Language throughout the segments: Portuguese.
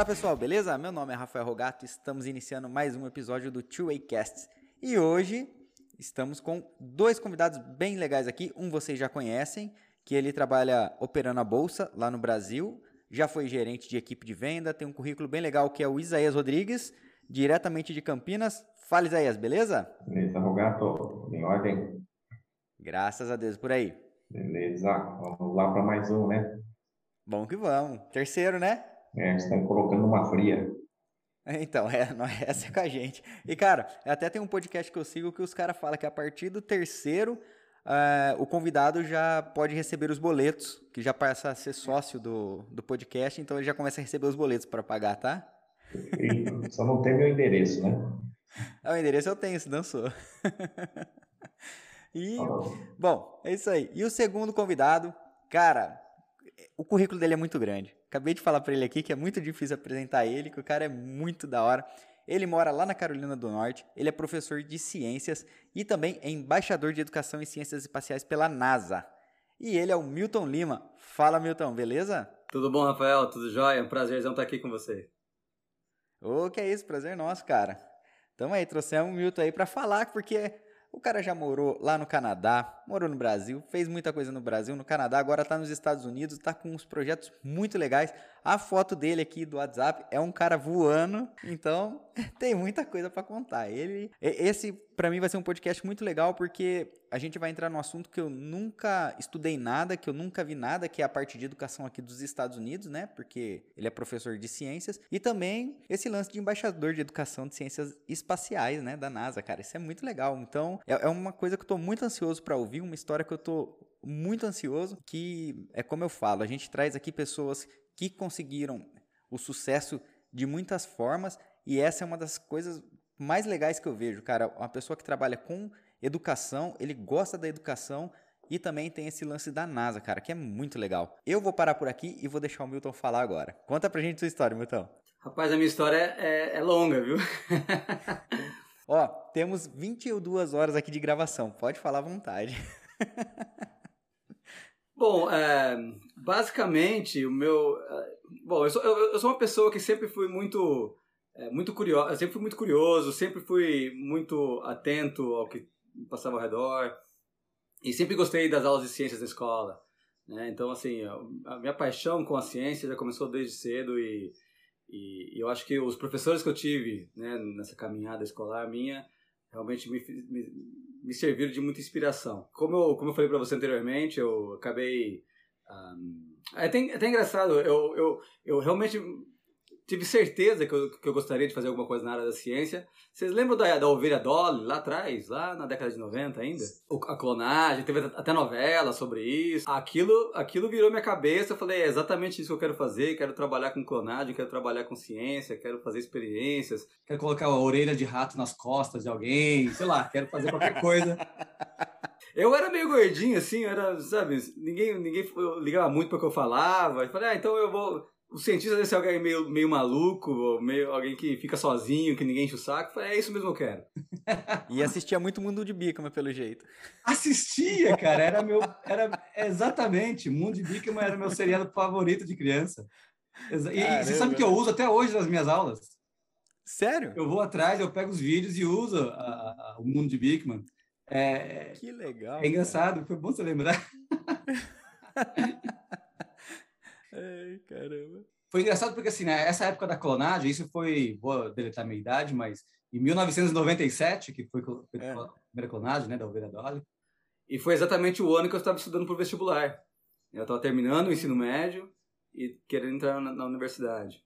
Fala pessoal, beleza? Meu nome é Rafael Rogato, estamos iniciando mais um episódio do Two Way Cast. E hoje estamos com dois convidados bem legais aqui. Um vocês já conhecem, que ele trabalha operando a bolsa lá no Brasil, já foi gerente de equipe de venda, tem um currículo bem legal que é o Isaías Rodrigues, diretamente de Campinas. Fala Isaías, beleza? Beleza, Rogato, em ordem. Graças a Deus, por aí. Beleza, vamos lá para mais um, né? Bom que vamos. Terceiro, né? É, estão colocando uma fria. Então, é, essa é com a gente. E, cara, até tem um podcast que eu sigo que os caras falam que a partir do terceiro, uh, o convidado já pode receber os boletos, que já passa a ser sócio do, do podcast, então ele já começa a receber os boletos para pagar, tá? E só não tem meu endereço, né? Ah, o endereço eu tenho, se dançou. e, bom, é isso aí. E o segundo convidado, cara, o currículo dele é muito grande. Acabei de falar para ele aqui que é muito difícil apresentar ele, que o cara é muito da hora. Ele mora lá na Carolina do Norte, ele é professor de ciências e também é embaixador de educação em ciências espaciais pela NASA. E ele é o Milton Lima. Fala, Milton, beleza? Tudo bom, Rafael? Tudo jóia? É um prazerzão estar aqui com você. Ô, oh, que é isso, prazer nosso, cara. Tamo aí, trouxemos o Milton aí para falar, porque o cara já morou lá no Canadá, morou no Brasil, fez muita coisa no Brasil, no Canadá, agora está nos Estados Unidos, está com uns projetos muito legais. A foto dele aqui do WhatsApp é um cara voando, então tem muita coisa para contar. Ele, esse para mim vai ser um podcast muito legal porque a gente vai entrar no assunto que eu nunca estudei nada, que eu nunca vi nada, que é a parte de educação aqui dos Estados Unidos, né? Porque ele é professor de ciências e também esse lance de embaixador de educação de ciências espaciais, né, da NASA, cara. Isso é muito legal. Então, é, é uma coisa que eu tô muito ansioso para ouvir, uma história que eu tô muito ansioso, que é como eu falo, a gente traz aqui pessoas que conseguiram o sucesso de muitas formas e essa é uma das coisas mais legais que eu vejo, cara. Uma pessoa que trabalha com educação, ele gosta da educação e também tem esse lance da NASA, cara, que é muito legal. Eu vou parar por aqui e vou deixar o Milton falar agora. Conta pra gente sua história, Milton. Rapaz, a minha história é, é longa, viu? Ó, temos 22 horas aqui de gravação, pode falar à vontade. Bom, é, basicamente, o meu. É, bom, eu sou, eu, sou uma pessoa que sempre fui muito. É, muito curioso, sempre fui muito curioso, sempre fui muito atento ao que passava ao redor e sempre gostei das aulas de ciências na escola. Né? Então, assim, a minha paixão com a ciência já começou desde cedo e, e eu acho que os professores que eu tive né, nessa caminhada escolar minha realmente me, me, me serviram de muita inspiração. Como eu, como eu falei para você anteriormente, eu acabei. Um, é, até, engraçado, eu, eu, eu realmente tive certeza que eu, que eu gostaria de fazer alguma coisa na área da ciência. Vocês lembram da, da ovelha Dolly lá atrás, lá na década de 90 ainda? O, a clonagem, teve até novela sobre isso. Aquilo, aquilo virou minha cabeça. Eu falei, é exatamente isso que eu quero fazer. Quero trabalhar com clonagem, quero trabalhar com ciência, quero fazer experiências. Quero colocar a orelha de rato nas costas de alguém, sei lá, quero fazer qualquer coisa. Eu era meio gordinho, assim, era, sabe, ninguém, ninguém ligava muito para o que eu falava. Eu falei, ah, então eu vou o cientista deve ser alguém meio, meio maluco, meio alguém que fica sozinho, que ninguém enche o saco. Falei, é isso mesmo que eu quero. e assistia muito Mundo de Bikman, pelo jeito. Assistia, cara. Era meu. Era exatamente. Mundo de Bikman era meu seriado favorito de criança. E, e você sabe que eu uso até hoje nas minhas aulas. Sério? Eu vou atrás, eu pego os vídeos e uso a, a, o Mundo de Bikman. É, que legal. É engraçado, cara. foi bom você lembrar. Ai, caramba. Foi engraçado porque, assim, né, essa época da clonagem, isso foi, vou deletar minha idade, mas em 1997, que foi é. a primeira clonagem, né, da ovelha Dolly, e foi exatamente o ano que eu estava estudando para o vestibular. Eu estava terminando o ensino médio e querendo entrar na, na universidade.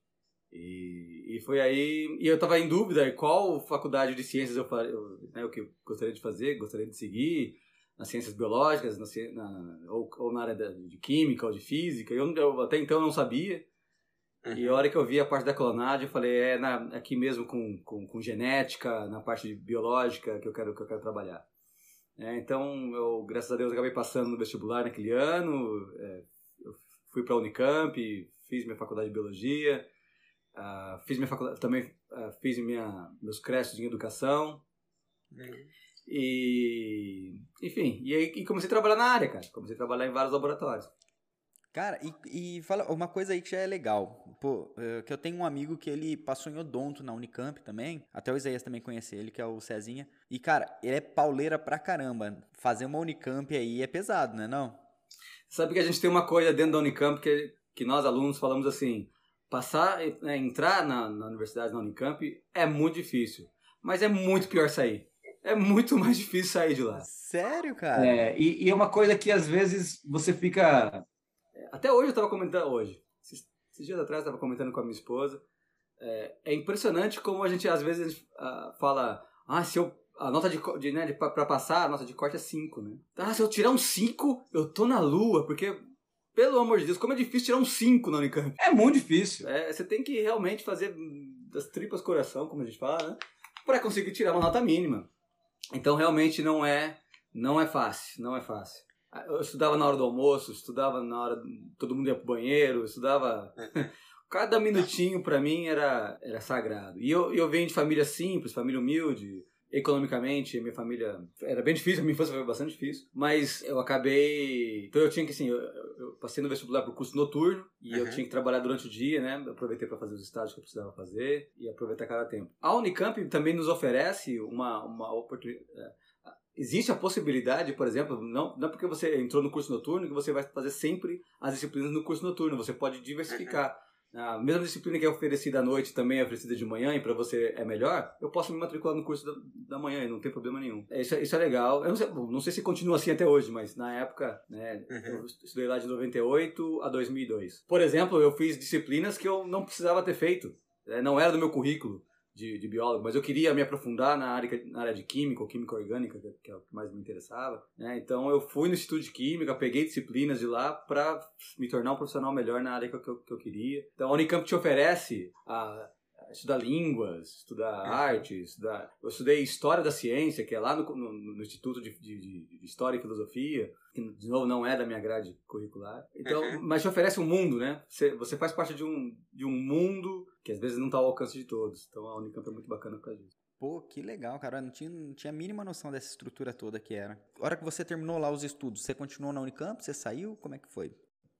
E, e, foi aí. E eu estava em dúvida qual faculdade de ciências eu, eu, né, o que eu gostaria de fazer, gostaria de seguir nas ciências biológicas, na, na, ou, ou, na área de química ou de física. Eu, eu até então não sabia. Uhum. E a hora que eu vi a parte da clonagem, eu falei, é na, aqui mesmo com, com, com, genética, na parte de biológica que eu quero, que eu quero trabalhar. É, então, eu, graças a Deus, acabei passando no vestibular naquele ano. É, eu fui para a Unicamp, fiz minha faculdade de biologia, uh, fiz minha faculdade, também uh, fiz minha, meus créditos em educação. Uhum. E, enfim, e aí e comecei a trabalhar na área, cara. Comecei a trabalhar em vários laboratórios. Cara, e, e fala uma coisa aí que já é legal. Pô, é, que eu tenho um amigo que ele passou em odonto na Unicamp também. Até o Isaías também conhece ele, que é o Cezinha. E, cara, ele é pauleira pra caramba. Fazer uma Unicamp aí é pesado, né não? Sabe que a gente tem uma coisa dentro da Unicamp que, que nós alunos falamos assim, passar, né, entrar na, na universidade, na Unicamp, é muito difícil. Mas é muito pior sair. É muito mais difícil sair de lá. Sério, cara? É, e, e é uma coisa que às vezes você fica até hoje eu estava comentando, hoje, esses, esses dias atrás eu estava comentando com a minha esposa, é, é, impressionante como a gente às vezes uh, fala, ah, se eu, a nota de, de né, para passar, a nota de corte é 5, né? Ah, se eu tirar um 5, eu tô na lua, porque, pelo amor de Deus, como é difícil tirar um 5 na Unicamp. É muito difícil. É, você tem que realmente fazer das tripas coração, como a gente fala, né? Para conseguir tirar uma nota mínima. Então, realmente não é, não é fácil, não é fácil. Eu estudava na hora do almoço, estudava na hora todo mundo ia pro banheiro, estudava cada minutinho para mim era era sagrado. E eu, eu venho de família simples, família humilde, economicamente, minha família era bem difícil, a minha infância foi bastante difícil, mas eu acabei, então eu tinha que assim, eu, eu passei no vestibular pro curso noturno e uhum. eu tinha que trabalhar durante o dia, né? Aproveitei para fazer os estágios que eu precisava fazer e aproveitar cada tempo. A Unicamp também nos oferece uma uma oportunidade é, Existe a possibilidade, por exemplo, não, não porque você entrou no curso noturno que você vai fazer sempre as disciplinas no curso noturno. Você pode diversificar. Uhum. A mesma disciplina que é oferecida à noite também é oferecida de manhã e para você é melhor, eu posso me matricular no curso da, da manhã e não tem problema nenhum. É, isso, é, isso é legal. Eu não sei, bom, não sei se continua assim até hoje, mas na época, né, uhum. eu estudei lá de 98 a 2002. Por exemplo, eu fiz disciplinas que eu não precisava ter feito. Né, não era do meu currículo de, de, biólogo, mas eu queria me aprofundar na área, na área de química ou química orgânica, que é o que mais me interessava. Né? Então eu fui no Instituto de Química, peguei disciplinas de lá para me tornar um profissional melhor na área que eu, que eu queria. Então a Unicamp te oferece a, estudar línguas, estudar arte, estudar... Eu estudei História da Ciência, que é lá no, no, no Instituto de, de, de, História e Filosofia, que de novo não é da minha grade curricular. Então, uhum. mas te oferece um mundo, né? Você, você faz parte de um, de um mundo que às vezes não está ao alcance de todos. Então a Unicamp é muito bacana por causa disso. Pô, que legal, cara. Eu não tinha, não tinha a mínima noção dessa estrutura toda que era. A hora que você terminou lá os estudos, você continuou na Unicamp? Você saiu? Como é que foi?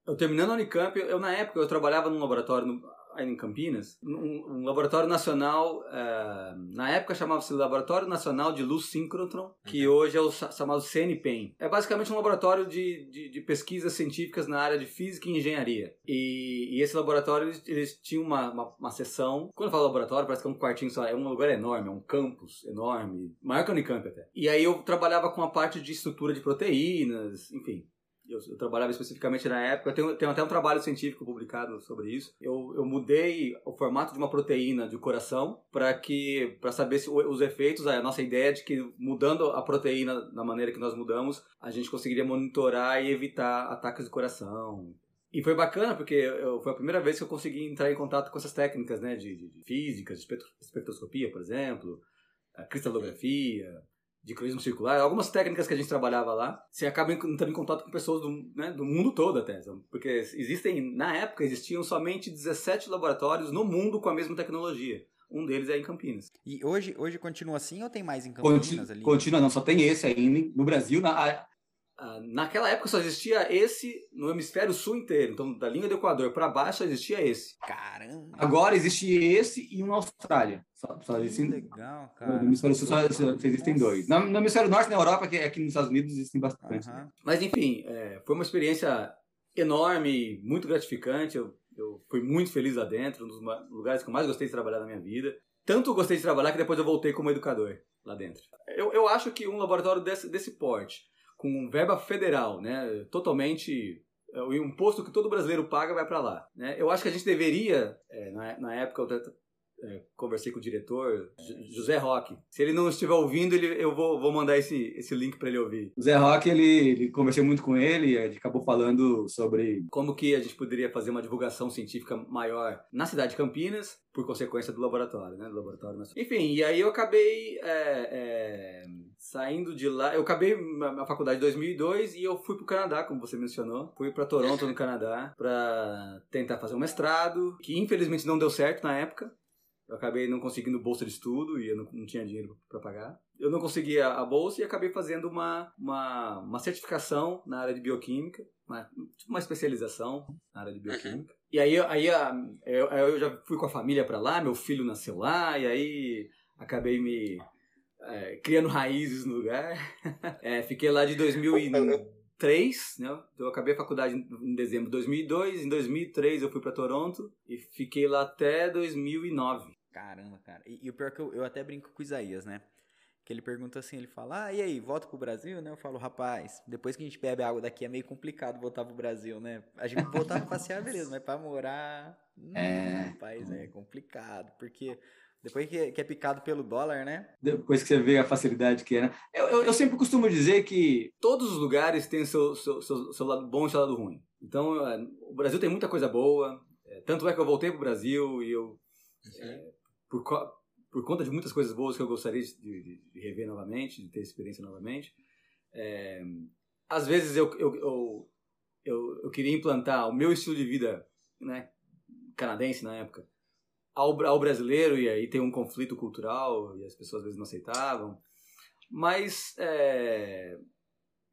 Eu terminando a Unicamp, eu, eu na época eu trabalhava num laboratório no, em Campinas, um, um laboratório nacional, uh, na época chamava-se Laboratório Nacional de Luz Síncrotron, que uhum. hoje é o chamado CNPEM. É basicamente um laboratório de, de, de, pesquisas científicas na área de física e engenharia. E, e esse laboratório, eles, eles tinham uma, uma, uma, sessão, quando eu falo laboratório, parece que é um quartinho só, é um lugar enorme, é um campus enorme, maior que a Unicamp até. E aí eu trabalhava com a parte de estrutura de proteínas, enfim, eu, eu, trabalhava especificamente na época, eu tenho, tenho, até um trabalho científico publicado sobre isso. Eu, eu mudei o formato de uma proteína de coração para que para saber se os efeitos, a nossa ideia de que mudando a proteína da maneira que nós mudamos, a gente conseguiria monitorar e evitar ataques de coração. E foi bacana porque eu, foi a primeira vez que eu consegui entrar em contato com essas técnicas, né, de, de, de física, de espectroscopia, por exemplo, a cristalografia, de cruismo circular, algumas técnicas que a gente trabalhava lá, você acaba entrando em contato com pessoas do, né, do mundo todo até. Porque existem, na época, existiam somente 17 laboratórios no mundo com a mesma tecnologia. Um deles é em Campinas. E hoje, hoje continua assim ou tem mais em Campinas continua, ali? Continua, não, só tem esse ainda. No Brasil, na, ah, naquela época só existia esse no hemisfério sul inteiro. Então, da linha do Equador para baixo só existia esse. Caramba! Agora existe esse e um na Austrália. Só, só existe... Legal, cara. No hemisfério sul só, só existem dois. No, no, hemisfério norte, na Europa, que aqui nos Estados Unidos, existem bastante. Uhum. Mas, enfim, é, foi uma experiência enorme, muito gratificante. Eu, eu fui muito feliz lá dentro, um dos lugares que eu mais gostei de trabalhar na minha vida. Tanto gostei de trabalhar que depois eu voltei como educador lá dentro. Eu, eu acho que um laboratório desse, desse porte com verba federal, né? Totalmente é, o imposto que todo brasileiro paga vai para lá. Né? Eu acho que a gente deveria, é, na, na época eu é, conversei com o diretor, José Roque. Se ele não estiver ouvindo, ele, eu vou, vou mandar esse, esse link para ele ouvir. O Zé Roque, ele, ele conversei muito com ele, a gente acabou falando sobre... Como que a gente poderia fazer uma divulgação científica maior na cidade de Campinas, por consequência do laboratório, né? Do laboratório Enfim, e aí eu acabei... É, é, saindo de lá, eu acabei a faculdade em 2002 e eu fui pro Canadá, como você mencionou. Fui para Toronto, no Canadá, para tentar fazer um mestrado, que infelizmente não deu certo na época. Eu acabei não conseguindo bolsa de estudo e eu não, não tinha dinheiro para pagar. Eu não consegui a, bolsa e acabei fazendo uma, uma, uma certificação na área de bioquímica, uma, tipo uma especialização na área de bioquímica. E aí, aí eu, eu já fui com a família para lá, meu filho nasceu lá, e aí acabei me é, criando raízes no lugar. É, fiquei lá de 2003, né? Eu acabei a faculdade em dezembro de 2002, em 2003 eu fui para Toronto e fiquei lá até 2009. Caramba, cara. E, e o pior é que eu, eu até brinco com o Isaías, né? Que ele pergunta assim, ele fala, ah, e aí, volta pro Brasil, né? Eu falo, rapaz, depois que a gente bebe água daqui é meio complicado voltar pro Brasil, né? A gente voltar pra passear, beleza, mas pra morar, é. rapaz, é complicado, porque depois que, que, é picado pelo dólar, né? Depois que você vê a facilidade que é, né? Eu, eu, eu sempre costumo dizer que... Todos os lugares têm seu, seu, seu, seu lado bom e seu lado ruim. Então, é, o Brasil tem muita coisa boa, é, tanto é que eu voltei pro Brasil e eu... É, por, por conta de muitas coisas boas que eu gostaria de, de, de rever novamente, de ter experiência novamente. É, às vezes eu, eu, eu, eu, eu queria implantar o meu estilo de vida né, canadense na época ao, ao brasileiro e aí tem um conflito cultural e as pessoas às vezes não aceitavam. Mas é,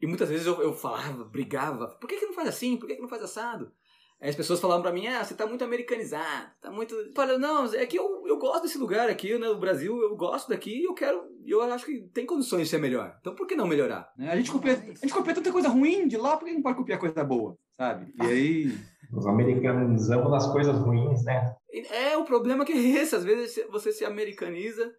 e muitas vezes eu, eu falava, brigava, por que, que não faz assim? Por que, que não faz assado? Aí as pessoas falavam pra mim, ah, você tá muito americanizado, tá muito... Eu falei, não, é que eu, eu gosto desse lugar aqui, né, o Brasil, eu gosto daqui e eu quero, eu acho que tem condições de ser melhor. Então por que não melhorar? É, a gente copia, a gente copia tanta coisa ruim de lá, por que não pode copiar coisa boa, sabe? E aí... Os americanizamos nas coisas ruins, né? É, o problema que é esse, às vezes você se americaniza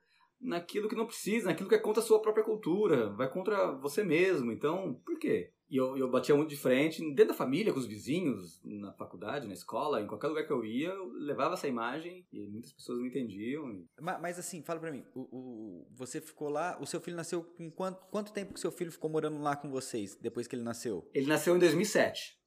naquilo que não precisa, naquilo que é contra a sua própria cultura, vai contra você mesmo. Então, por quê? E eu, eu batia muito de frente, dentro da família, com os vizinhos, na faculdade, na escola, em qualquer lugar que eu ia, eu levava essa imagem e muitas pessoas não entendiam. Mas, mas, assim, fala pra mim, o, o, você ficou lá, o seu filho nasceu com quanto, quanto tempo que seu filho ficou morando lá com vocês, depois que ele nasceu? Ele nasceu em 2007.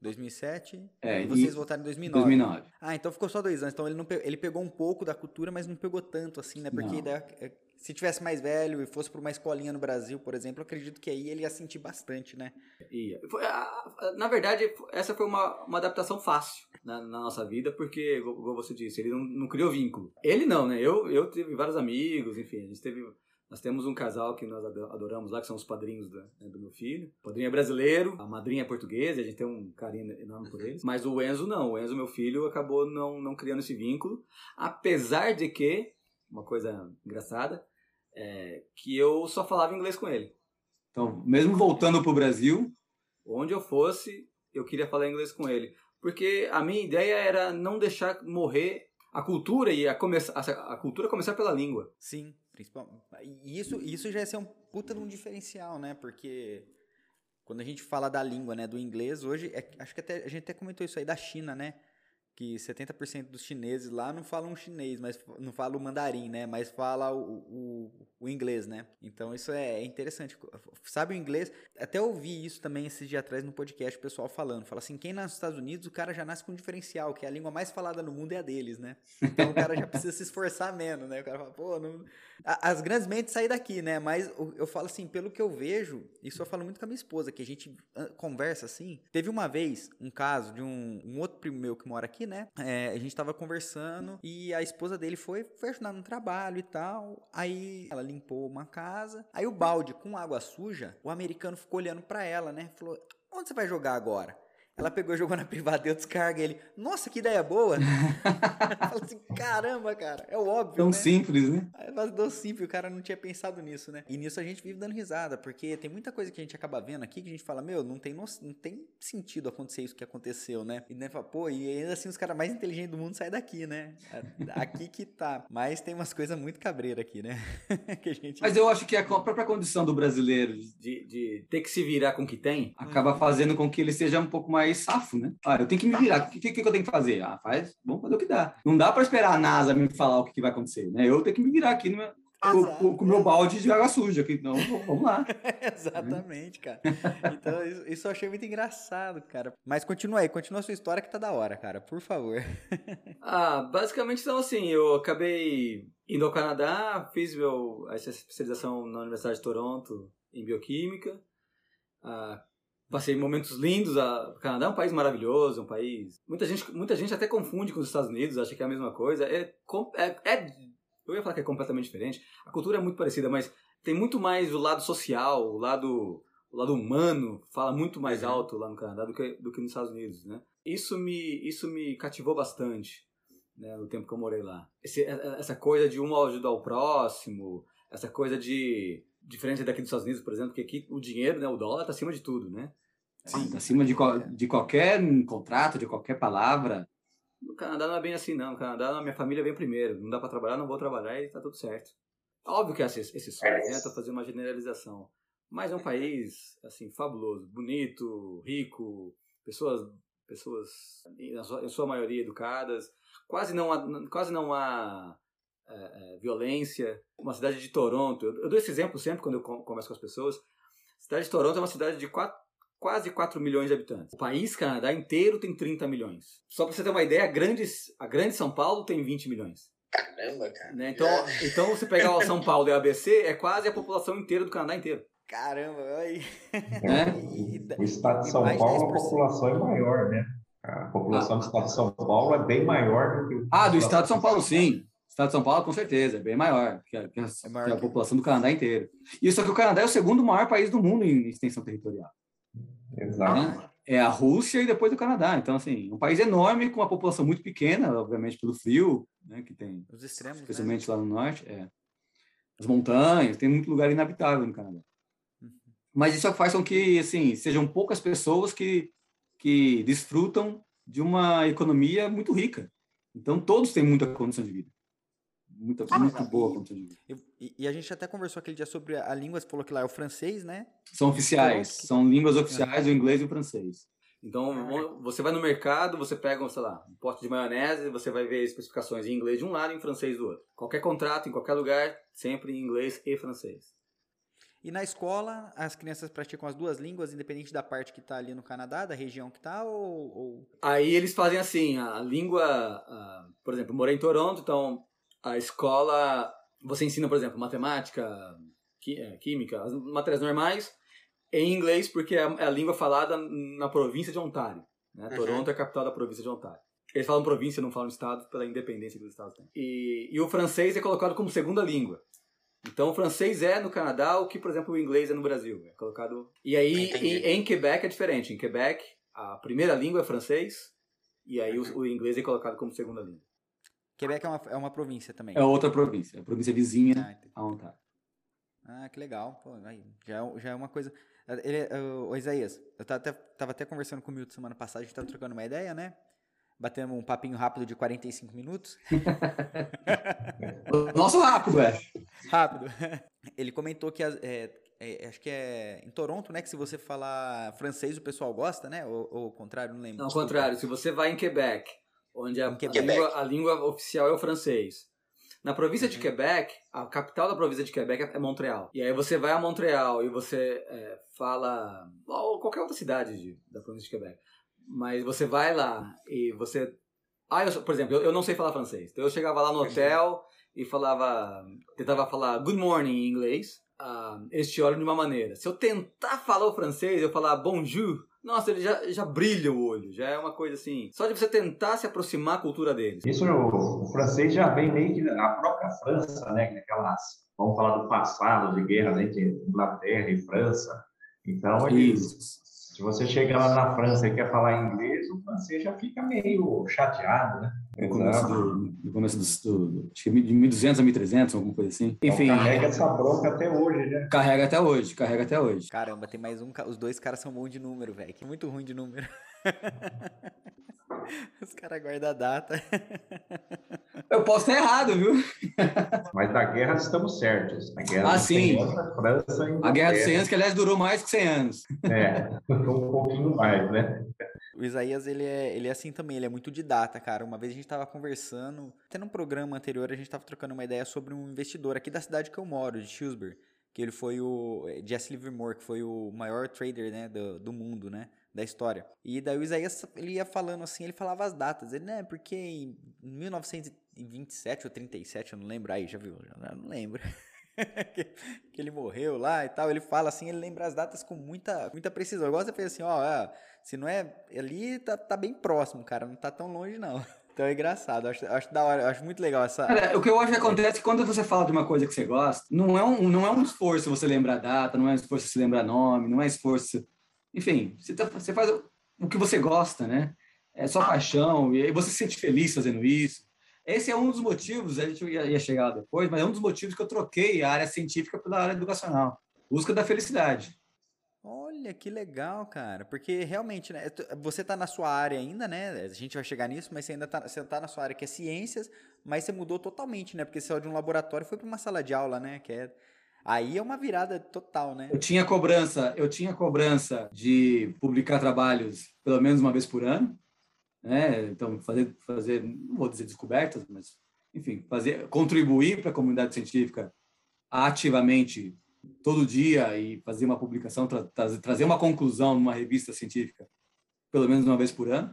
2007 é, e vocês voltaram em 2009. 2009. Ah, então ficou só dois anos. Então ele, não pegou, ele pegou um pouco da cultura, mas não pegou tanto assim, né? Porque daí, é, se tivesse mais velho e fosse para uma escolinha no Brasil, por exemplo, acredito que aí ele ia sentir bastante, né? Ia. Na verdade, essa foi uma, uma adaptação fácil na, na nossa vida, porque, como você disse, ele não, não criou vínculo. Ele não, né? Eu, eu tive vários amigos, enfim, a gente teve nós temos um casal que nós adoramos lá, que são os padrinhos do, né, do meu filho. O padrinho é brasileiro, a madrinha é portuguesa, a gente tem um carinho enorme por eles. Mas o Enzo não, o Enzo, meu filho, acabou não, não criando esse vínculo. Apesar de que, uma coisa engraçada, é que eu só falava inglês com ele. Então, mesmo voltando para o Brasil... Onde eu fosse, eu queria falar inglês com ele. Porque a minha ideia era não deixar morrer a cultura e a, começar, a, a cultura começar pela língua. Sim. Principal, e isso, isso já ia ser um puta de um diferencial, né? Porque quando a gente fala da língua, né, do inglês, hoje, é, acho que até a gente até comentou isso aí da China, né? Que 70% dos chineses lá não falam chinês, mas não falam mandarim, né? Mas fala o, o, o, inglês, né? Então isso é interessante. Sabe o inglês? Até ouvi isso também esses dias atrás no podcast, o pessoal falando. Fala assim, quem nasce nos Estados Unidos, o cara já nasce com um diferencial, que a língua mais falada no mundo é a deles, né? Então o cara já precisa se esforçar menos, né? O cara fala, pô, não... As grandes mentes saem daqui, né? Mas eu falo assim, pelo que eu vejo, isso eu falo muito com a minha esposa, que a gente conversa assim. Teve uma vez um caso de um, um outro primo meu que mora aqui, né? É, a gente tava conversando e a esposa dele foi, foi ajudar no trabalho e tal. Aí ela limpou uma casa. Aí o balde com água suja, o americano ficou olhando para ela, né? Falou: onde você vai jogar agora? Ela pegou e jogou na privada, eu descarga ele. Nossa, que ideia boa! Fala assim, caramba, cara, é óbvio. Tão né? simples, né? Aí tão simples, o cara não tinha pensado nisso, né? E nisso a gente vive dando risada, porque tem muita coisa que a gente acaba vendo aqui que a gente fala, meu, não tem, no... não tem sentido acontecer isso que aconteceu, né? E né, fala, pô, e ainda assim os caras mais inteligentes do mundo saem daqui, né? Aqui que tá. Mas tem umas coisas muito cabreiras aqui, né? que a gente... Mas eu acho que a própria condição do brasileiro de, de ter que se virar com o que tem acaba fazendo com que ele seja um pouco mais mais safo, né? Ah, eu tenho que me virar. O que, que, que eu tenho que fazer? Ah, faz, vamos fazer o que dá. Não dá para esperar a NASA me falar o que, que vai acontecer, né? Eu tenho que me virar aqui no meu, com, o meu balde de água suja aqui. Então, vamos lá. Exatamente, cara. Então, isso, isso, eu achei muito engraçado, cara. Mas continua aí, continua a sua história que tá da hora, cara, por favor. ah, basicamente, então, assim, eu acabei indo ao Canadá, fiz meu, essa especialização na Universidade de Toronto em Bioquímica. Ah, passei momentos lindos. A... O Canadá é um país maravilhoso, um país. Muita gente, muita gente até confunde com os Estados Unidos, acha que é a mesma coisa. É, é, é... Eu ia falar que é completamente diferente. A cultura é muito parecida, mas tem muito mais o lado social, o lado, o lado humano, fala muito mais uhum. alto lá no Canadá do que, do que nos Estados Unidos, né? Isso me, isso me cativou bastante, né, no tempo que eu morei lá. Esse, essa coisa de um ajudar o próximo, essa coisa de diferente daqui dos Estados Unidos, por exemplo, que aqui o dinheiro, né, o dólar está acima de tudo, né? Sim, tá acima de, de qualquer contrato, de qualquer palavra. No Canadá não é bem assim, não. No Canadá, a minha família vem primeiro. Não dá para trabalhar, não vou trabalhar e tá tudo certo. Óbvio que é esse, esse sonho, né? Tô fazendo uma generalização. Mas é um país, assim, fabuloso, bonito, rico, pessoas, pessoas em sua, em sua maioria educadas. Quase não há, quase não há violência. Uma cidade de Toronto, eu, eu, dou esse exemplo sempre quando eu converso com as pessoas. A cidade de Toronto é uma cidade de quatro, quase 4 milhões de habitantes. O país Canadá inteiro tem 30 milhões. Só para você ter uma ideia, a grande, a grande São Paulo tem 20 milhões. Caramba, cara. Né? Então, então, você pegar o São Paulo e a ABC, é quase a população inteira do Canadá inteiro. Caramba, aí. É. O estado de São Paulo, a população é maior, né? A população ah. do estado de São Paulo é bem maior do que o. Ah, do estado de São Paulo, sim. Estado de São Paulo, com certeza, é bem maior que a, que a, é maior que a população do Canadá inteiro. Isso que o Canadá é o segundo maior país do mundo em extensão territorial. Exato. Né? É a Rússia e depois o Canadá. Então, assim, um país enorme com uma população muito pequena, obviamente pelo frio, né, que tem. Os extremos. Especialmente né? lá no norte. É. As montanhas, tem muito lugar inabitável no Canadá. Uhum. Mas isso faz com que, assim, sejam poucas pessoas que, que desfrutam de uma economia muito rica. Então, todos têm muita condição de vida. Muita, ah, muito boa vida. E, e, a gente até conversou aquele dia sobre a língua, você falou que lá é o francês, né? São oficiais, são línguas oficiais, é. o inglês e o francês. Então, você vai no mercado, você pega, sei lá, um pote de maionese, você vai ver especificações em inglês de um lado e em francês do outro. Qualquer contrato, em qualquer lugar, sempre em inglês e francês. E na escola, as crianças praticam as duas línguas, independente da parte que está ali no Canadá, da região que está, ou, ou, Aí eles fazem assim, a língua... A, por exemplo, eu morei em Toronto, então a escola... Você ensina, por exemplo, matemática, é, química, as matérias normais, em inglês, porque é a língua falada na província de Ontário. Né? Uhum. Toronto é a capital da província de Ontário. Eles falam província, não falam estado, pela independência que os estados têm. E, e o francês é colocado como segunda língua. Então, o francês é no Canadá o que, por exemplo, o inglês é no Brasil. É colocado. E aí, em, em, Quebec é diferente. Em Quebec, a primeira língua é francês, e aí o, o inglês é colocado como segunda língua. Quebec é uma, é uma província também. É outra província, é a província vizinha ah, a Ontário. Ah, que legal. Pô, aí, já, é já é uma coisa. Ele, o, o Isaías, eu tava até, tava até conversando com o Milton semana passada, a gente tava trocando uma ideia, né? Batendo um papinho rápido de 45 minutos. Nosso rápido, é. Rápido. Ele comentou que, é, é, acho que é em Toronto, né? Que se você falar francês, o pessoal gosta, né? Ou, ou o contrário, não lembro. Não, ao contrário. Se você vai em Quebec, onde a, a, língua, a língua oficial é o francês. Na província uhum. de Quebec, a capital da província de Quebec é Montreal. E aí você vai a Montreal e você é, fala. Ou qualquer outra cidade de, da província de Quebec. Mas você vai lá e você. Ah, eu, por exemplo, eu, eu não sei falar francês. Então eu chegava lá no hotel e falava. Tentava falar good morning em inglês. Uh, eles te olham de uma maneira. Se eu tentar falar o francês, eu falar bonjour, nossa, ele já, já brilha o olho, já é uma coisa assim. Só de você tentar se aproximar à cultura deles. Isso, o, o francês já vem meio que a própria França, né? Aquelas, vamos falar do passado, de guerras entre Inglaterra e França. Então, eles, se você chega lá na França e quer falar inglês, o francês já fica meio chateado, né? No começo, do, no começo do, do, acho que de 1200 a 1300, alguma coisa assim. Então, Enfim. carrega essa bronca até hoje, né? Carrega até hoje, carrega até hoje. Caramba, tem mais um. Os dois caras são bons de número, velho. Que muito ruim de número. Os caras guardam a data. Eu posso estar errado, viu? Mas da guerra estamos certos. A guerra ah, sim. França a guerra dos 100 anos, que aliás durou mais que 100 anos. É, um pouquinho mais, né? O Isaías, ele é, ele é assim também, ele é muito didata, cara. Uma vez a gente tava conversando, até num programa anterior, a gente tava trocando uma ideia sobre um investidor aqui da cidade que eu moro, de Shrewsbury, que ele foi o Jesse Livermore, que foi o maior trader, né, do, do mundo, né? da história. E daí o Isaías, ele ia falando assim, ele falava as datas. Ele, né, porque em 1927 ou 37, eu não lembro, aí já viu, eu não lembro. que ele morreu lá e tal. Ele fala assim, ele lembra as datas com muita, muita precisão. Igual você fez assim, ó, se não é ali, tá, tá bem próximo, cara, não tá tão longe não. Então é engraçado, acho, acho da hora, acho muito legal essa. Cara, o que eu acho que acontece quando você fala de uma coisa que você gosta, não é um, não é um esforço você lembrar a data, não é um esforço você lembrar nome, não é esforço. Enfim, você, tá, você faz o que você gosta, né? É só paixão, e aí você se sente feliz fazendo isso. Esse é um dos motivos, a gente ia, chegar depois, mas é um dos motivos que eu troquei a área científica pela área educacional. Busca da felicidade. Olha, que legal, cara. Porque realmente, né, você está na sua área ainda, né? A gente vai chegar nisso, mas você ainda está você tá na sua área que é ciências, mas você mudou totalmente, né? Porque você saiu de um laboratório e foi para uma sala de aula, né? Que é Aí é uma virada total, né? Eu tinha cobrança, eu tinha cobrança de publicar trabalhos pelo menos uma vez por ano, né? Então fazer fazer, não vou dizer descobertas, mas enfim, fazer contribuir para a comunidade científica ativamente todo dia e fazer uma publicação, tra trazer uma conclusão numa revista científica, pelo menos uma vez por ano.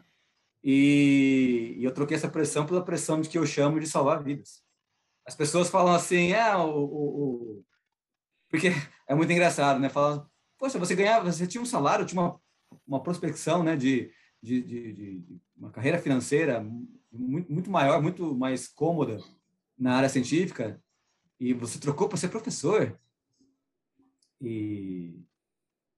E, e, eu troquei essa pressão pela pressão de que eu chamo de salvar vidas. As pessoas falam assim, é, o, o, o... porque é muito engraçado, né? Falam, poxa, você ganhava, você tinha um salário, tinha uma, uma prospecção, né, de, de, de, de uma carreira financeira muito, muito maior, muito mais cômoda na área científica, e você trocou para ser professor. E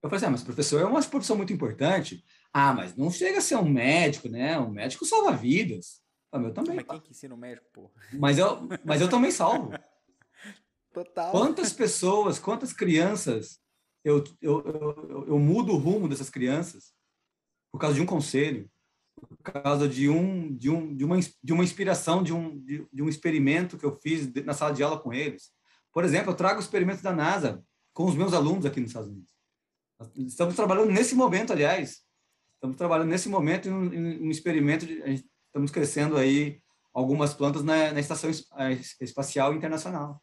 eu falei assim, ah, mas professor é uma profissão muito importante. Ah, mas não chega a ser um médico, né? Um médico salva vidas. Ah, eu também. Mas quem que ensina o médico, pô? Mas eu, mas eu também salvo. Total. Quantas pessoas, quantas crianças eu, eu, eu, eu mudo o rumo dessas crianças por causa de um conselho, por causa de um de um de uma de uma inspiração de um de, de um experimento que eu fiz na sala de aula com eles. Por exemplo, eu trago experimentos da NASA com os meus alunos aqui nos Estados Unidos. Estamos trabalhando nesse momento, aliás, estamos trabalhando nesse momento em um, em um experimento, de, estamos crescendo aí algumas plantas na, na Estação Espacial Internacional.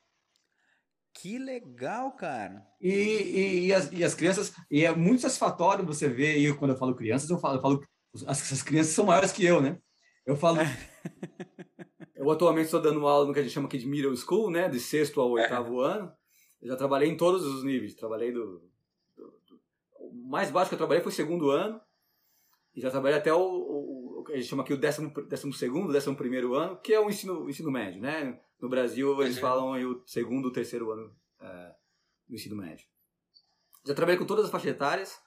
Que legal, cara! E, e, e, as, e as crianças, e é muito satisfatório você ver, e quando eu falo crianças, eu falo, eu falo as, as crianças são maiores que eu, né? Eu falo. eu atualmente estou dando aula no que a gente chama aqui de middle school, né? De sexto ao oitavo é. ano. Eu já trabalhei em todos os níveis. Trabalhei do, do, do, O mais baixo que eu trabalhei foi segundo ano. E já trabalhei até o, o, o que a gente chama aqui o décimo, décimo segundo, décimo primeiro ano, que é o ensino, o ensino médio, né? No Brasil eles uhum. falam aí o segundo, o terceiro ano é, do ensino médio. Já trabalhei com todas as faixas etárias.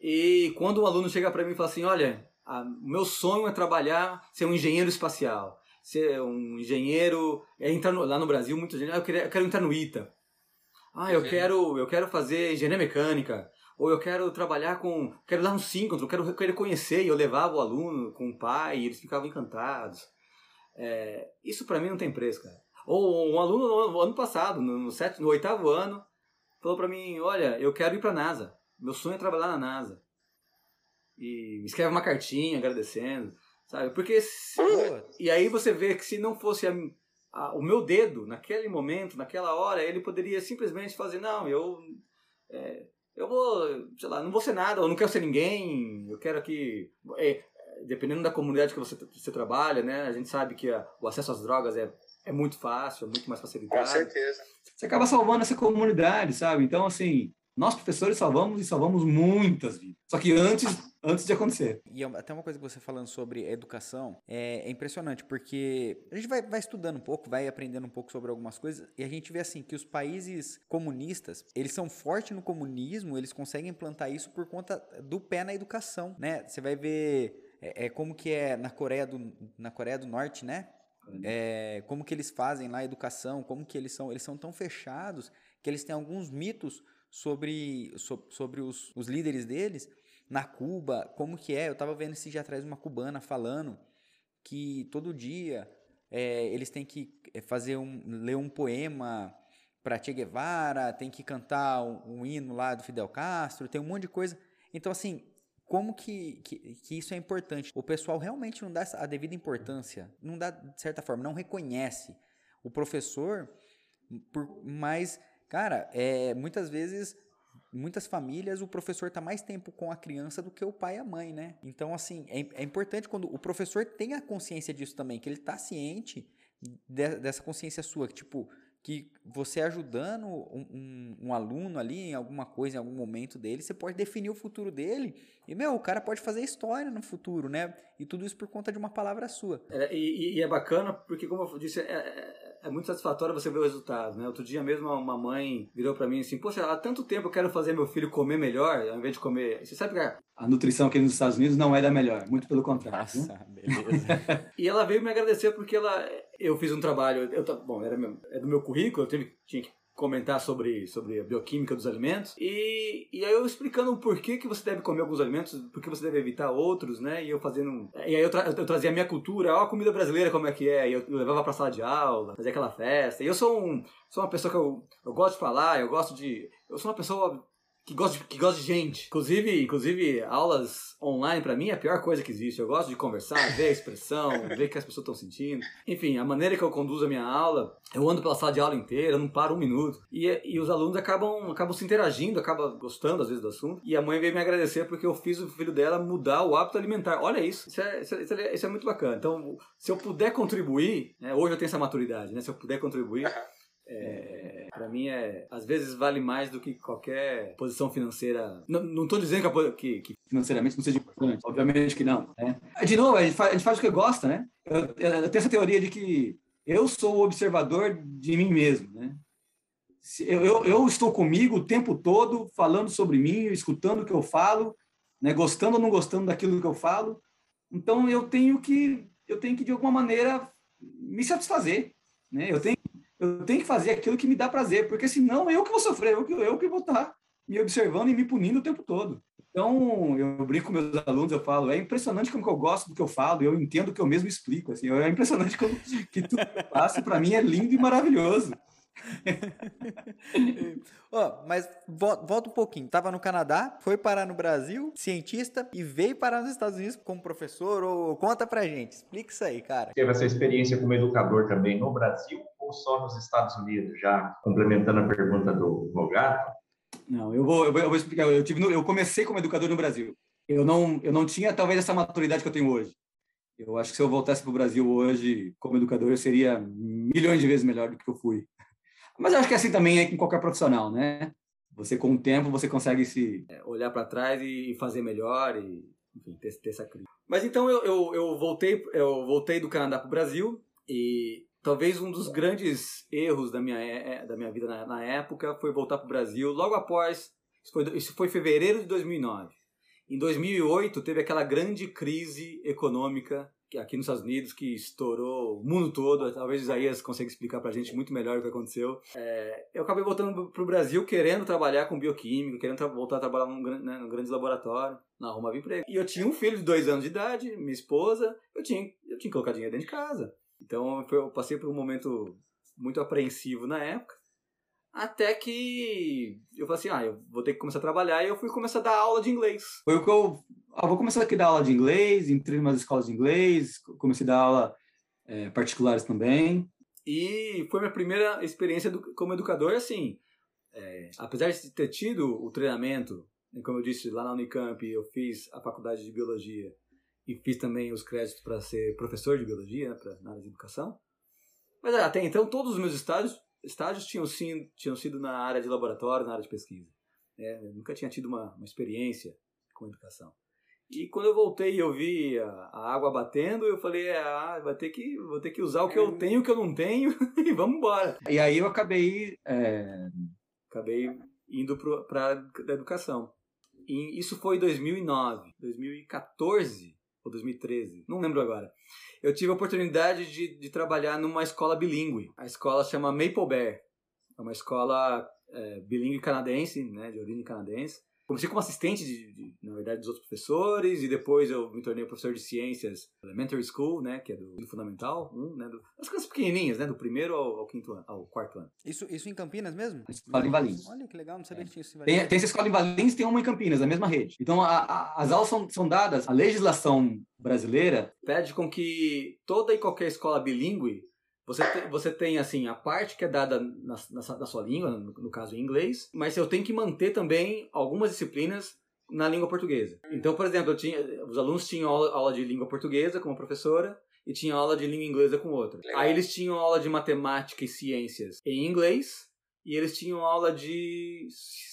E quando um aluno chega para mim e fala assim, olha, o meu sonho é trabalhar, ser um engenheiro espacial, ser um engenheiro, é entrar no, lá no Brasil, muita gente, ah, eu, queria, eu quero entrar no ITA. Ah, eu quero, eu quero fazer engenharia mecânica. Ou eu quero trabalhar com. Quero dar um síncrono, quero, quero conhecer. E eu levava o aluno com o pai e eles ficavam encantados. É, isso para mim não tem preço, cara. Ou um aluno no ano passado, no, sétimo, no oitavo ano, falou para mim: Olha, eu quero ir para NASA. Meu sonho é trabalhar na NASA. E escreve uma cartinha agradecendo, sabe? Porque. Se, e aí você vê que se não fosse a, a, o meu dedo, naquele momento, naquela hora, ele poderia simplesmente fazer, não, eu. É, eu vou, sei lá, não vou ser nada, eu não quero ser ninguém, eu quero que. É, dependendo da comunidade que você, você trabalha, né? A gente sabe que a, o acesso às drogas é, é muito fácil, é muito mais facilitado. Com certeza. Você acaba salvando essa comunidade, sabe? Então, assim, nós professores salvamos e salvamos muitas vidas. Só que antes antes de acontecer. E até uma coisa que você falando sobre educação é, é, impressionante, porque a gente vai, vai estudando um pouco, vai aprendendo um pouco sobre algumas coisas, e a gente vê assim que os países comunistas, eles são fortes no comunismo, eles conseguem implantar isso por conta do pé na educação, né? Você vai ver é, é como que é na Coreia do, na Coreia do Norte, né? É, como que eles fazem lá a educação, como que eles são, eles são tão fechados que eles têm alguns mitos sobre, so, sobre os, os líderes deles na Cuba, como que é? Eu estava vendo esse dia atrás uma cubana falando que todo dia é, eles têm que é, fazer um, ler um poema para Che Guevara, tem que cantar um, um, hino lá do Fidel Castro, tem um monte de coisa. Então, assim, como que, que, que, isso é importante? O pessoal realmente não dá a devida importância, não dá, de certa forma, não reconhece o professor, por, mas, cara, é, muitas vezes muitas famílias o professor está mais tempo com a criança do que o pai e a mãe, né? Então, assim, é, é importante quando o professor tem a consciência disso também, que ele está ciente de, dessa consciência sua, que, tipo, que você ajudando um, um, um, aluno ali em alguma coisa, em algum momento dele, você pode definir o futuro dele. E, meu, o cara pode fazer história no futuro, né? E tudo isso por conta de uma palavra sua. É, e, e, é bacana porque, como eu disse, é, é, muito satisfatório você ver o resultado, né? Outro dia mesmo uma mãe virou para mim assim, poxa, há tanto tempo eu quero fazer meu filho comer melhor, ao invés de comer... Você sabe que a nutrição aqui nos Estados Unidos não é da melhor, muito pelo contrário. Nossa, beleza. e ela veio me agradecer porque ela eu fiz um trabalho, eu, bom, era meu, é do meu currículo, eu tive, tinha que comentar sobre, sobre a bioquímica dos alimentos e, e aí eu explicando o porquê que você deve comer alguns alimentos, por que você deve evitar outros, né? E eu fazendo. E aí eu, tra, eu trazia a minha cultura, ó, a comida brasileira como é que é, e eu, eu levava pra sala de aula, fazia aquela festa. E eu sou um sou uma pessoa que eu, eu gosto de falar, eu gosto de. Eu sou uma pessoa que gosta de, que gosta de gente. Inclusive, inclusive, aulas online para mim é a pior coisa que existe. Eu gosto de conversar, ver a expressão, ver o que as pessoas estão sentindo. Enfim, a maneira que eu conduzo a minha aula, eu ando pela sala de aula inteira, não paro um minuto. E, e os alunos acabam, acabam se interagindo, acabam gostando às vezes do assunto. E a mãe veio me agradecer porque eu fiz o filho dela mudar o hábito alimentar. Olha isso, isso é, isso é, isso é muito bacana. Então, se eu puder contribuir, né, hoje eu tenho essa maturidade, né? Se eu puder contribuir é, para mim é às vezes vale mais do que qualquer posição financeira. Não, não tô dizendo que, que, que, financeiramente não seja importante, obviamente que não. Né? De novo, a gente, faz, a gente faz o que gosta, né? Eu, eu, tenho essa teoria de que eu sou o observador de mim mesmo, né? Eu, eu, eu, estou comigo o tempo todo, falando sobre mim, escutando o que eu falo, né, gostando ou não gostando daquilo que eu falo. Então eu tenho que eu tenho que de alguma maneira me satisfazer, né? Eu tenho eu tenho que fazer aquilo que me dá prazer, porque senão eu que vou sofrer, eu que, eu que vou estar me observando e me punindo o tempo todo. Então, eu brinco com meus alunos, eu falo, é impressionante como eu gosto do que eu falo, eu entendo o que eu mesmo explico, assim, é impressionante como que tudo que eu faço para mim é lindo e maravilhoso. oh, mas volta um pouquinho. Tava no Canadá, foi parar no Brasil, cientista, e veio parar nos Estados Unidos como professor. Ou conta pra gente, explica isso aí, cara. Teve essa experiência como educador também no Brasil ou só nos Estados Unidos? Já complementando a pergunta do Rogato. Não, eu vou, eu vou, eu vou explicar. Eu, tive no, eu comecei como educador no Brasil. Eu não, eu não tinha talvez essa maturidade que eu tenho hoje. Eu acho que se eu voltasse para o Brasil hoje como educador, eu seria milhões de vezes melhor do que eu fui. Mas eu acho que é assim também é com qualquer profissional, né? Você, com o tempo, você consegue se... É, olhar para trás e fazer melhor e, enfim, ter, ter essa crise. Mas então eu, eu, eu, voltei, eu voltei do Canadá para o Brasil e talvez um dos grandes erros da minha, é, da minha vida na, na época foi voltar para o Brasil logo após... Isso foi, isso foi fevereiro de 2009. Em 2008 teve aquela grande crise econômica aqui nos Estados Unidos que estourou o mundo todo. Talvez Isaías consiga explicar pra gente muito melhor o que aconteceu. É, eu acabei voltando pro Brasil querendo trabalhar com bioquímica, querendo voltar a trabalhar num, né, num grande laboratório, na arrumava emprego. E eu tinha um filho de dois anos de idade, minha esposa, eu tinha, eu tinha que colocar dinheiro dentro de casa. Então eu passei por um momento muito apreensivo na época. Até que eu falei assim, ah, eu vou ter que começar a trabalhar e eu fui começar a dar aula de inglês. Foi o que eu... Ah, vou começar aqui a dar aula de inglês, entrei em umas escolas de inglês, comecei a dar aula é, particulares também. E foi minha primeira experiência do, como educador, assim, é, apesar de ter tido o treinamento, né, como eu disse, lá na Unicamp, eu fiz a faculdade de biologia e fiz também os créditos para ser professor de biologia, né, pra, na área de educação. Mas até então, todos os meus estágios estágios tinham sido, tinham sido na área de laboratório, na área de pesquisa. É, nunca tinha tido uma, uma experiência com educação. E quando eu voltei e eu vi a, a, água batendo, eu falei, ah, vai ter que, vou ter que usar o que eu tenho, o que eu não tenho, e vamos embora. E aí eu acabei... É... Acabei indo para a educação. E isso foi em 2009, 2014 ou 2013, não lembro agora eu tive a oportunidade de, de trabalhar numa escola bilíngue. A escola chama Maple Bear. É uma escola é, canadense, né, de origem canadense. Comecei como assistente, de, de, na verdade, dos outros professores, e depois eu me tornei professor de ciências Elementary School, né, que é do, do fundamental, um, né, do, as crianças pequenininhas, né, do primeiro ao, ao, quinto ano, ao quarto ano. Isso, isso em Campinas mesmo? Escola em Valinhos. Olha que legal, não sabia é. que tinha isso em Valinhos. Tem, tem essa escola em Valinhos tem uma em Campinas, a mesma rede. Então, a, a, as aulas são, são dadas, a legislação brasileira pede com que toda e qualquer escola bilíngue você, te, você tem, assim, a parte que é dada na, na, na sua língua, no, no, caso em inglês, mas eu tenho que manter também algumas disciplinas na língua portuguesa. Então, por exemplo, tinha, os alunos tinham aula, aula de língua portuguesa como professora, e tinha aula de língua inglesa com outra. Legal. Aí eles tinham aula de matemática e ciências em inglês e eles tinham aula de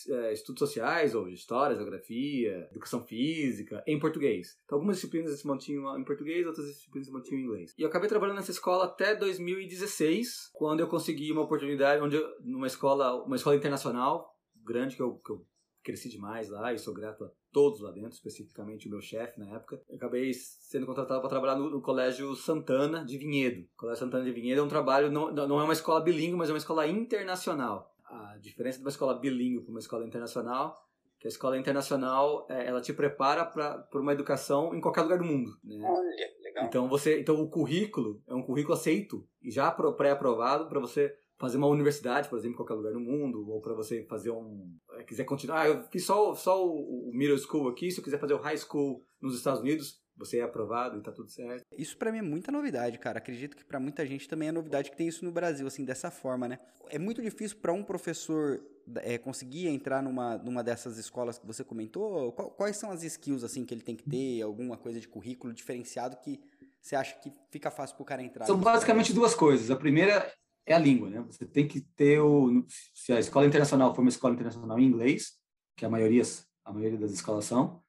é, estudos sociais, ou de história, geografia, educação física, em português. Então, algumas disciplinas se mantinham em português, outras disciplinas se mantinham em inglês. E eu acabei trabalhando nessa escola até 2016, quando eu consegui uma oportunidade onde eu, numa escola, uma escola internacional grande que eu, que eu cresci demais lá e sou grato a todos lá dentro, especificamente o meu chefe na época. Eu acabei sendo contratado para trabalhar no, no, Colégio Santana de Vinhedo. O Colégio Santana de Vinhedo é um trabalho, não, não é uma escola bilíngue, mas é uma escola internacional. A diferença de uma escola bilíngue para uma escola internacional que a escola internacional é, ela te prepara para uma educação em qualquer lugar do mundo. Né? Olha, legal. Então você, então o currículo é um currículo aceito e já pré-aprovado para você fazer uma universidade, por exemplo, em qualquer lugar do mundo, ou para você fazer um. É, quiser continuar. Ah, eu fiz só, só o, o middle school aqui, se eu quiser fazer o high school nos Estados Unidos, você é aprovado e tá tudo certo. Isso para mim é muita novidade, cara. Acredito que para muita gente também é novidade que tem isso no Brasil, assim, dessa forma, né? É muito difícil para um professor é, conseguir entrar numa, numa dessas escolas que você comentou. Quais são as skills, assim, que ele tem que ter? Alguma coisa de currículo diferenciado que você acha que fica fácil pro cara entrar? São basicamente duas coisas. A primeira é a língua, né? Você tem que ter o se a escola internacional for uma escola internacional em inglês, que a maioria a maioria das escolas são,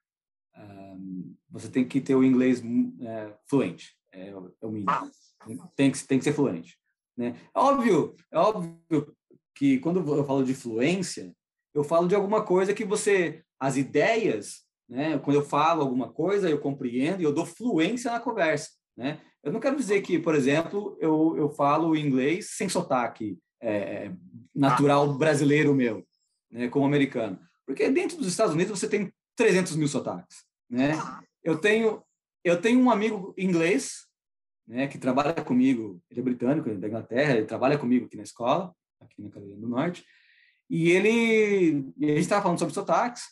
um, você tem que ter o inglês é, fluente, é, é, o mínimo. Tem que tem que ser fluente, né? É óbvio, é óbvio que quando eu falo de fluência, eu falo de alguma coisa que você as ideias, né? Quando eu falo alguma coisa, eu compreendo e eu dou fluência na conversa, né? Eu não quero dizer que, por exemplo, eu, eu falo inglês sem sotaque é, natural brasileiro meu, né, como americano. Porque dentro dos Estados Unidos você tem 300 mil sotaques. Né? Eu, tenho, eu tenho um amigo inglês né, que trabalha comigo, ele é britânico, ele é da Inglaterra, ele trabalha comigo aqui na escola, aqui na Carolina do Norte, e ele, e a gente estava falando sobre sotaques,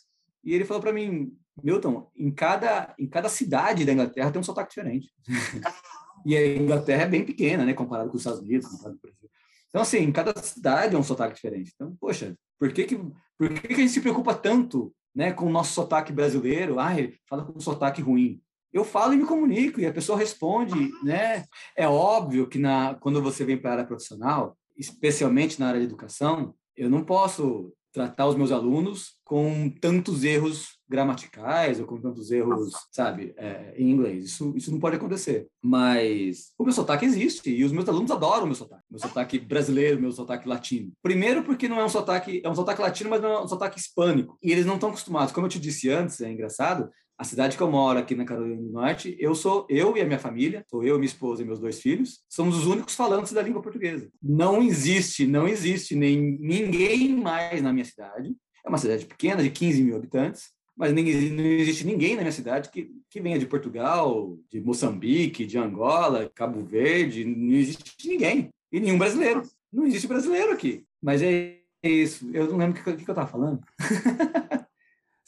e ele falou para mim, Milton, em cada, em cada cidade da Inglaterra tem um sotaque diferente. E a Inglaterra é bem pequena, né, comparado com os Estados Unidos, comparado com o Brasil. Então, assim, cada cidade é um sotaque diferente. Então, poxa, por que, que, por que, que a gente se preocupa tanto né, com o nosso sotaque brasileiro? Ah, ele fala com um sotaque ruim. Eu falo e me comunico, e a pessoa responde, né? É óbvio que na, quando você vem para a área profissional, especialmente na área de educação, eu não posso tratar os meus alunos com tantos erros gramaticais ou com tantos erros, sabe, é, em inglês. Isso, isso não pode acontecer. Mas o meu sotaque existe e os meus alunos adoram o meu sotaque. Meu sotaque brasileiro, meu sotaque latino. Primeiro porque não é um sotaque, é um sotaque latino, mas não é um sotaque hispânico. E eles não estão acostumados. Como eu te disse antes, é engraçado, a cidade que eu moro aqui na Carolina do Norte, eu sou eu e a minha família, sou eu, minha esposa e meus dois filhos, somos os únicos falantes da língua portuguesa. Não existe, não existe nem ninguém mais na minha cidade. É uma cidade pequena, de 15 mil habitantes, mas nem, não existe ninguém na minha cidade que, que venha de Portugal, de Moçambique, de Angola, Cabo Verde, não existe ninguém. E nenhum brasileiro. Não existe brasileiro aqui. Mas é isso. Eu não lembro o que, que, eu estava falando.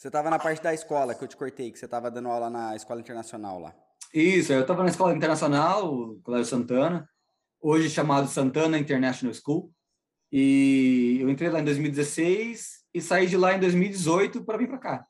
você estava na parte da escola que eu te cortei, que você estava dando aula na escola internacional lá. Isso, eu estava na escola internacional, Colégio Santana, hoje chamado Santana International School. E eu entrei lá em 2016 e saí de lá em 2018 para vir para cá.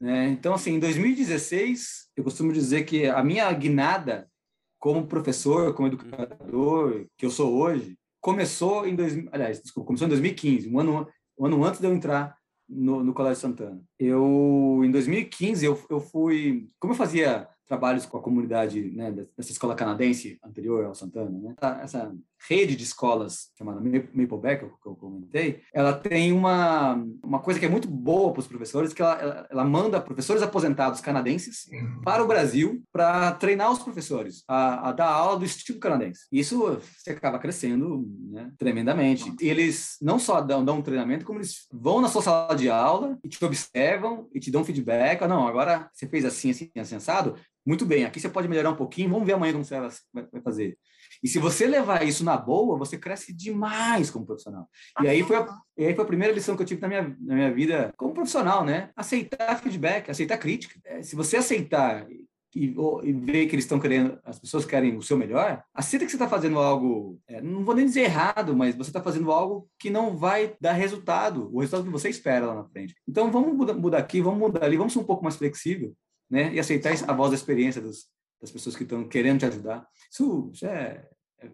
Né? Então, assim, em 2016, eu costumo dizer que a minha guinada como professor, como educador, que eu sou hoje, começou em 2000, aliás, desculpa, começou em 2015, um ano, um ano antes de eu entrar no, no Colégio Santana. Eu, em 2015, eu, eu fui, como eu fazia trabalhos com a comunidade né, dessa escola canadense anterior ao Santana, né? essa rede de escolas chamada Mapleback, que eu comentei, ela tem uma, uma coisa que é muito boa para os professores, que ela, ela, ela, manda professores aposentados canadenses para o Brasil para treinar os professores a, a, dar aula do estilo canadense. Isso você acaba crescendo né, tremendamente. Eles não só dão, dão um treinamento, como eles vão na sua sala de aula e te observam e te dão feedback. Ah, não, agora você fez assim, assim, assado. Muito bem, aqui você pode melhorar um pouquinho, vamos ver amanhã como você vai fazer. E se você levar isso na boa, você cresce demais como profissional. E aí foi a, e aí foi a primeira lição que eu tive na minha, na minha vida como profissional, né? Aceitar feedback, aceitar crítica. É, se você aceitar e, e ver que eles estão querendo, as pessoas querem o seu melhor, aceita que você está fazendo algo, é, não vou nem dizer errado, mas você está fazendo algo que não vai dar resultado, o resultado que você espera lá na frente. Então vamos mudar, mudar aqui, vamos mudar ali, vamos ser um pouco mais flexível, né? E aceitar a voz da experiência dos, das pessoas que estão querendo te ajudar. Isso, isso é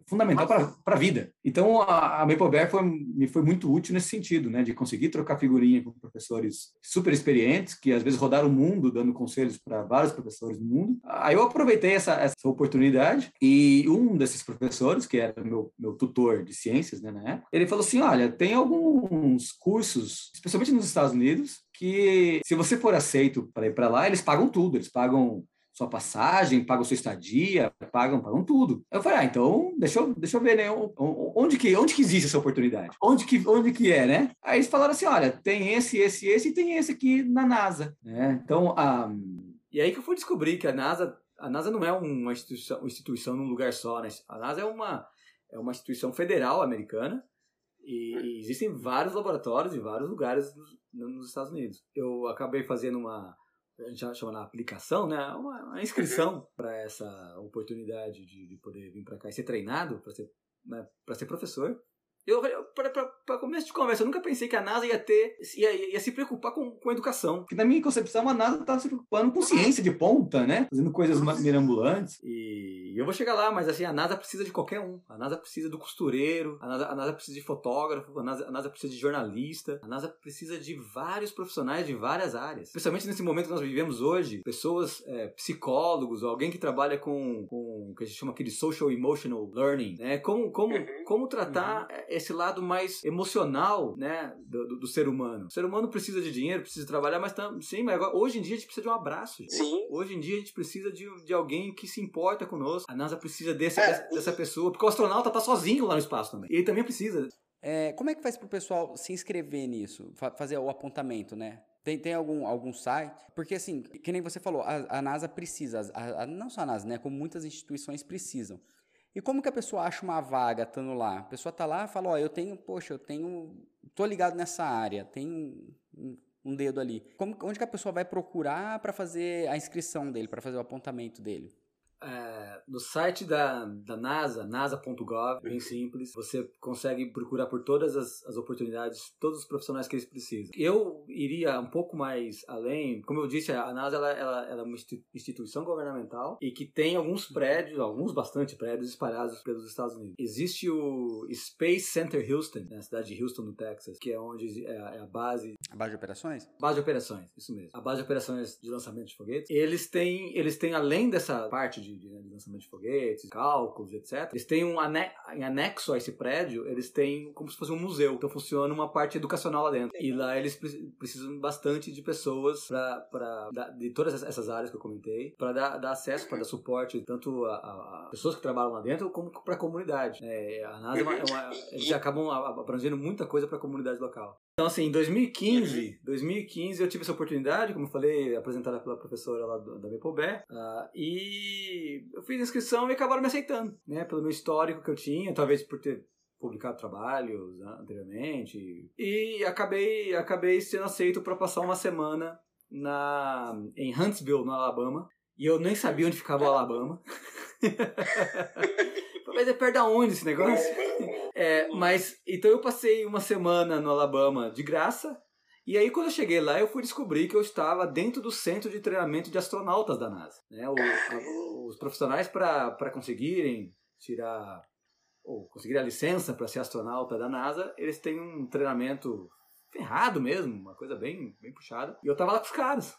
fundamental para a vida. Então, a, a Maple foi, me foi muito útil nesse sentido, né, de conseguir trocar figurinha com professores super experientes, que às vezes rodaram o mundo dando conselhos para vários professores do mundo. Aí eu aproveitei essa, essa oportunidade e um desses professores, que era meu, meu tutor de ciências né, na época, ele falou assim: olha, tem alguns cursos, especialmente nos Estados Unidos, que se você for aceito para ir para lá, eles pagam tudo, eles pagam sua passagem, pagam sua estadia, pagam, pagam tudo. Eu falei, ah, então deixa eu, deixa eu ver, né? Onde que, onde que existe essa oportunidade? Onde que, onde que é, né? Aí eles falaram assim, olha, tem esse, esse, esse e tem esse aqui na NASA, né? Então, um... E aí que eu fui descobrir que a NASA, a NASA não é uma instituição, uma instituição num lugar só, né? A NASA é uma, é uma instituição federal americana e, e existem vários laboratórios em vários lugares nos, nos Estados Unidos. Eu acabei fazendo uma a gente chama na aplicação, né? Uma, uma inscrição para essa oportunidade de, de poder vir para cá e ser treinado para ser, né, ser professor. Eu, para começo de conversa, eu nunca pensei que a NASA ia ter, ia, ia se preocupar com, com educação. Porque na minha concepção, a NASA estava se preocupando com ciência de ponta, né? Fazendo coisas mirambulantes. E eu vou chegar lá, mas assim, a NASA precisa de qualquer um. A NASA precisa do costureiro, a NASA, a NASA precisa de fotógrafo, a NASA, a NASA precisa de jornalista, a NASA precisa de vários profissionais de várias áreas. Especialmente nesse momento que nós vivemos hoje, pessoas, é, psicólogos, ou alguém que trabalha com, com o que a gente chama aqui de social emotional learning, né? Como, como, uhum. como tratar uhum esse lado mais emocional, né, do, do, do, ser humano. O ser humano precisa de dinheiro, precisa trabalhar, mas tam, sim, mas agora, hoje em dia a gente precisa de um abraço. Gente. Sim. Hoje em dia a gente precisa de, de alguém que se importa conosco. A NASA precisa desse, é. dessa, dessa pessoa, porque o astronauta tá sozinho lá no espaço também. E ele também precisa. É, como é que faz pro pessoal se inscrever nisso? fazer o apontamento, né? Tem, tem algum, algum site? Porque, assim, que nem você falou, a, a NASA precisa, a, a, não só a NASA, né? Como muitas instituições precisam. E como que a pessoa acha uma vaga estando lá? A pessoa está lá e fala, ó, eu tenho, poxa, eu tenho, tô ligado nessa área, tenho um, um dedo ali. Como, onde que a pessoa vai procurar para fazer a inscrição dele, para fazer o apontamento dele? É, no site da, da NASA, nasa.gov, bem simples, você consegue procurar por todas as, as oportunidades, todos os profissionais que eles precisam. Eu iria um pouco mais além, como eu disse, a NASA ela, ela, ela é uma instituição governamental e que tem alguns prédios, alguns bastante prédios espalhados pelos Estados Unidos. Existe o Space Center Houston, na cidade de Houston, no Texas, que é onde é a, é a base... A base de operações? Base de operações, isso mesmo. A base de operações de lançamento de foguetes. Eles têm, eles têm além dessa parte de de, de, de lançamento de foguetes, cálculos, etc. Eles têm um ane em anexo a esse prédio, eles têm como se fosse um museu. Então funciona uma parte educacional lá dentro. E lá eles precisam bastante de pessoas para de todas essas áreas que eu comentei, para dar, dar, acesso, para dar suporte tanto a, a, pessoas que trabalham lá dentro como para a comunidade. É, a NASA é uma, é uma, eles acabam abrangendo muita coisa para a comunidade local. Então, assim, em 2015, 2015 eu tive essa oportunidade, como eu falei, apresentada pela professora lá da Mepobé, uh, e eu fiz a inscrição e acabaram me aceitando, né, pelo meu histórico que eu tinha, talvez por ter publicado trabalhos né, anteriormente, e acabei, acabei sendo aceito para passar uma semana na, em Huntsville, no Alabama, e eu nem sabia onde ficava o Alabama. Mas é perto da onde esse negócio? É, mas, então eu passei uma semana no Alabama de graça. E aí, quando eu cheguei lá, eu fui descobrir que eu estava dentro do centro de treinamento de astronautas da NASA. Né? O, a, os profissionais, para conseguirem tirar ou conseguir a licença para ser astronauta da NASA, eles têm um treinamento ferrado mesmo, uma coisa bem, bem puxada. E eu tava lá com os caras.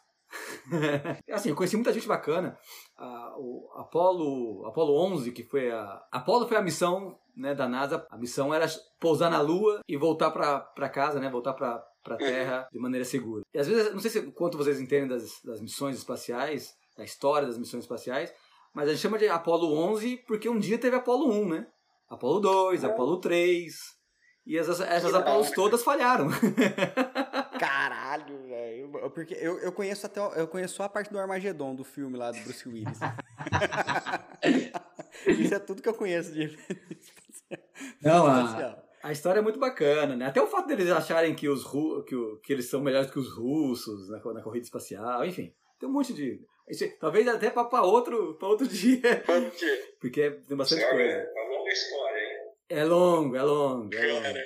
assim, eu conheci muita gente bacana. A, o Apollo, Apollo 11, que foi a... Apollo foi a missão né, da NASA. A missão era pousar na Lua e voltar para casa, né? Voltar para para Terra de maneira segura. E às vezes, não sei se, quanto vocês entendem das, das missões espaciais, da história das missões espaciais, mas a gente chama de Apollo 11 porque um dia teve Apollo 1, né? Apollo 2, Apollo 3. E essas, essas Apolos todas falharam. Porque eu, eu conheço até eu conheço só a parte do Armagedon do filme lá do Bruce Willis. Isso é tudo que eu conheço de Não, a, a história é muito bacana, né? Até o fato deles acharem que os que, o, que eles são melhores que os russos na, na corrida espacial, enfim. Tem um monte de isso, talvez até para outro, pra outro dia. Porque tem bastante coisa. É uma longa história, hein? É longo, é longo, é longo.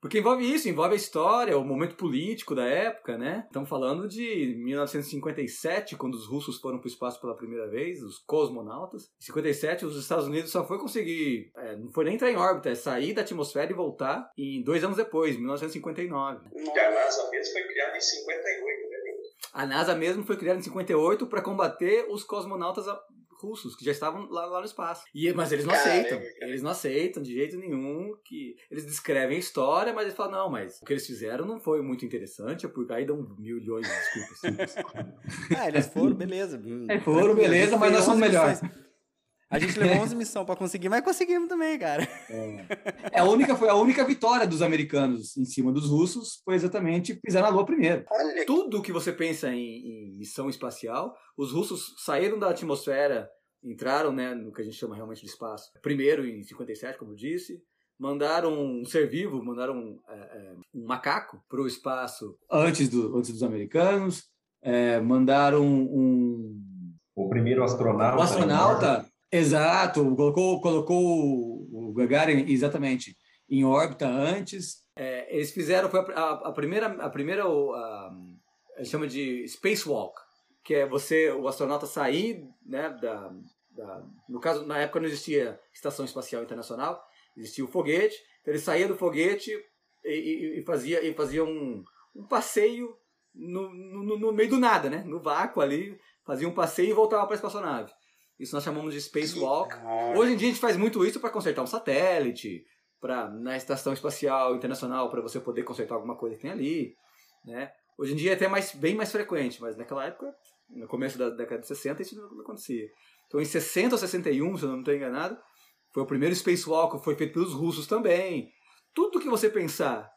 Porque envolve isso, envolve a história, o momento político da época, né? Estamos falando de 1957, quando os russos foram para o espaço pela primeira vez, os cosmonautas. Em 57, os Estados Unidos só foi conseguir, é, não foi nem entrar em órbita, é sair da atmosfera e voltar em dois anos depois, 1959. E a NASA mesmo foi criada em 58, né? A NASA mesmo foi criada em 58 para combater os cosmonautas russos que já estavam lá, lá no espaço. E, mas eles não Caramba, aceitam. Eles não aceitam de jeito nenhum que eles descrevem a história, mas eles falam não, mas o que eles fizeram não foi muito interessante, porque aí dão milhões de desculpas. Ah, eles foram, beleza. É, foram, beleza, mas nós somos melhores. A gente levou 11 missões pra conseguir, mas conseguimos também, cara. É, a única, foi a única vitória dos americanos em cima dos russos foi exatamente pisar na Lua primeiro. Olha, Tudo que você pensa em, em missão espacial, os russos saíram da atmosfera, entraram né, no que a gente chama realmente de espaço, primeiro em 57, como eu disse, mandaram um ser vivo, mandaram é, é, um macaco para o espaço Antes, do, antes dos americanos, é, mandaram um, O primeiro astronauta. um astronauta, exato, colocou, colocou o Gagarin exatamente em órbita antes. É, eles fizeram foi a, a- primeira a primeira a, chama de spacewalk que é você o astronauta sair né da, da no caso na época não existia estação espacial internacional existia o foguete então ele saía do foguete e, e- e fazia e fazia um, um passeio no, no, no meio do nada né no vácuo ali fazia um passeio e voltava para a espaçonave isso nós chamamos de spacewalk Hoje em dia a gente faz muito isso para consertar um satélite, para na estação espacial internacional para você poder consertar alguma coisa que tem ali, né? Hoje em dia é até mais bem mais frequente, mas naquela época, no começo da década de 60, isso não acontecia. Então em 60 ou 61, se eu não estou enganado, foi o primeiro spacewalk, foi feito pelos russos também. Tudo que você pensar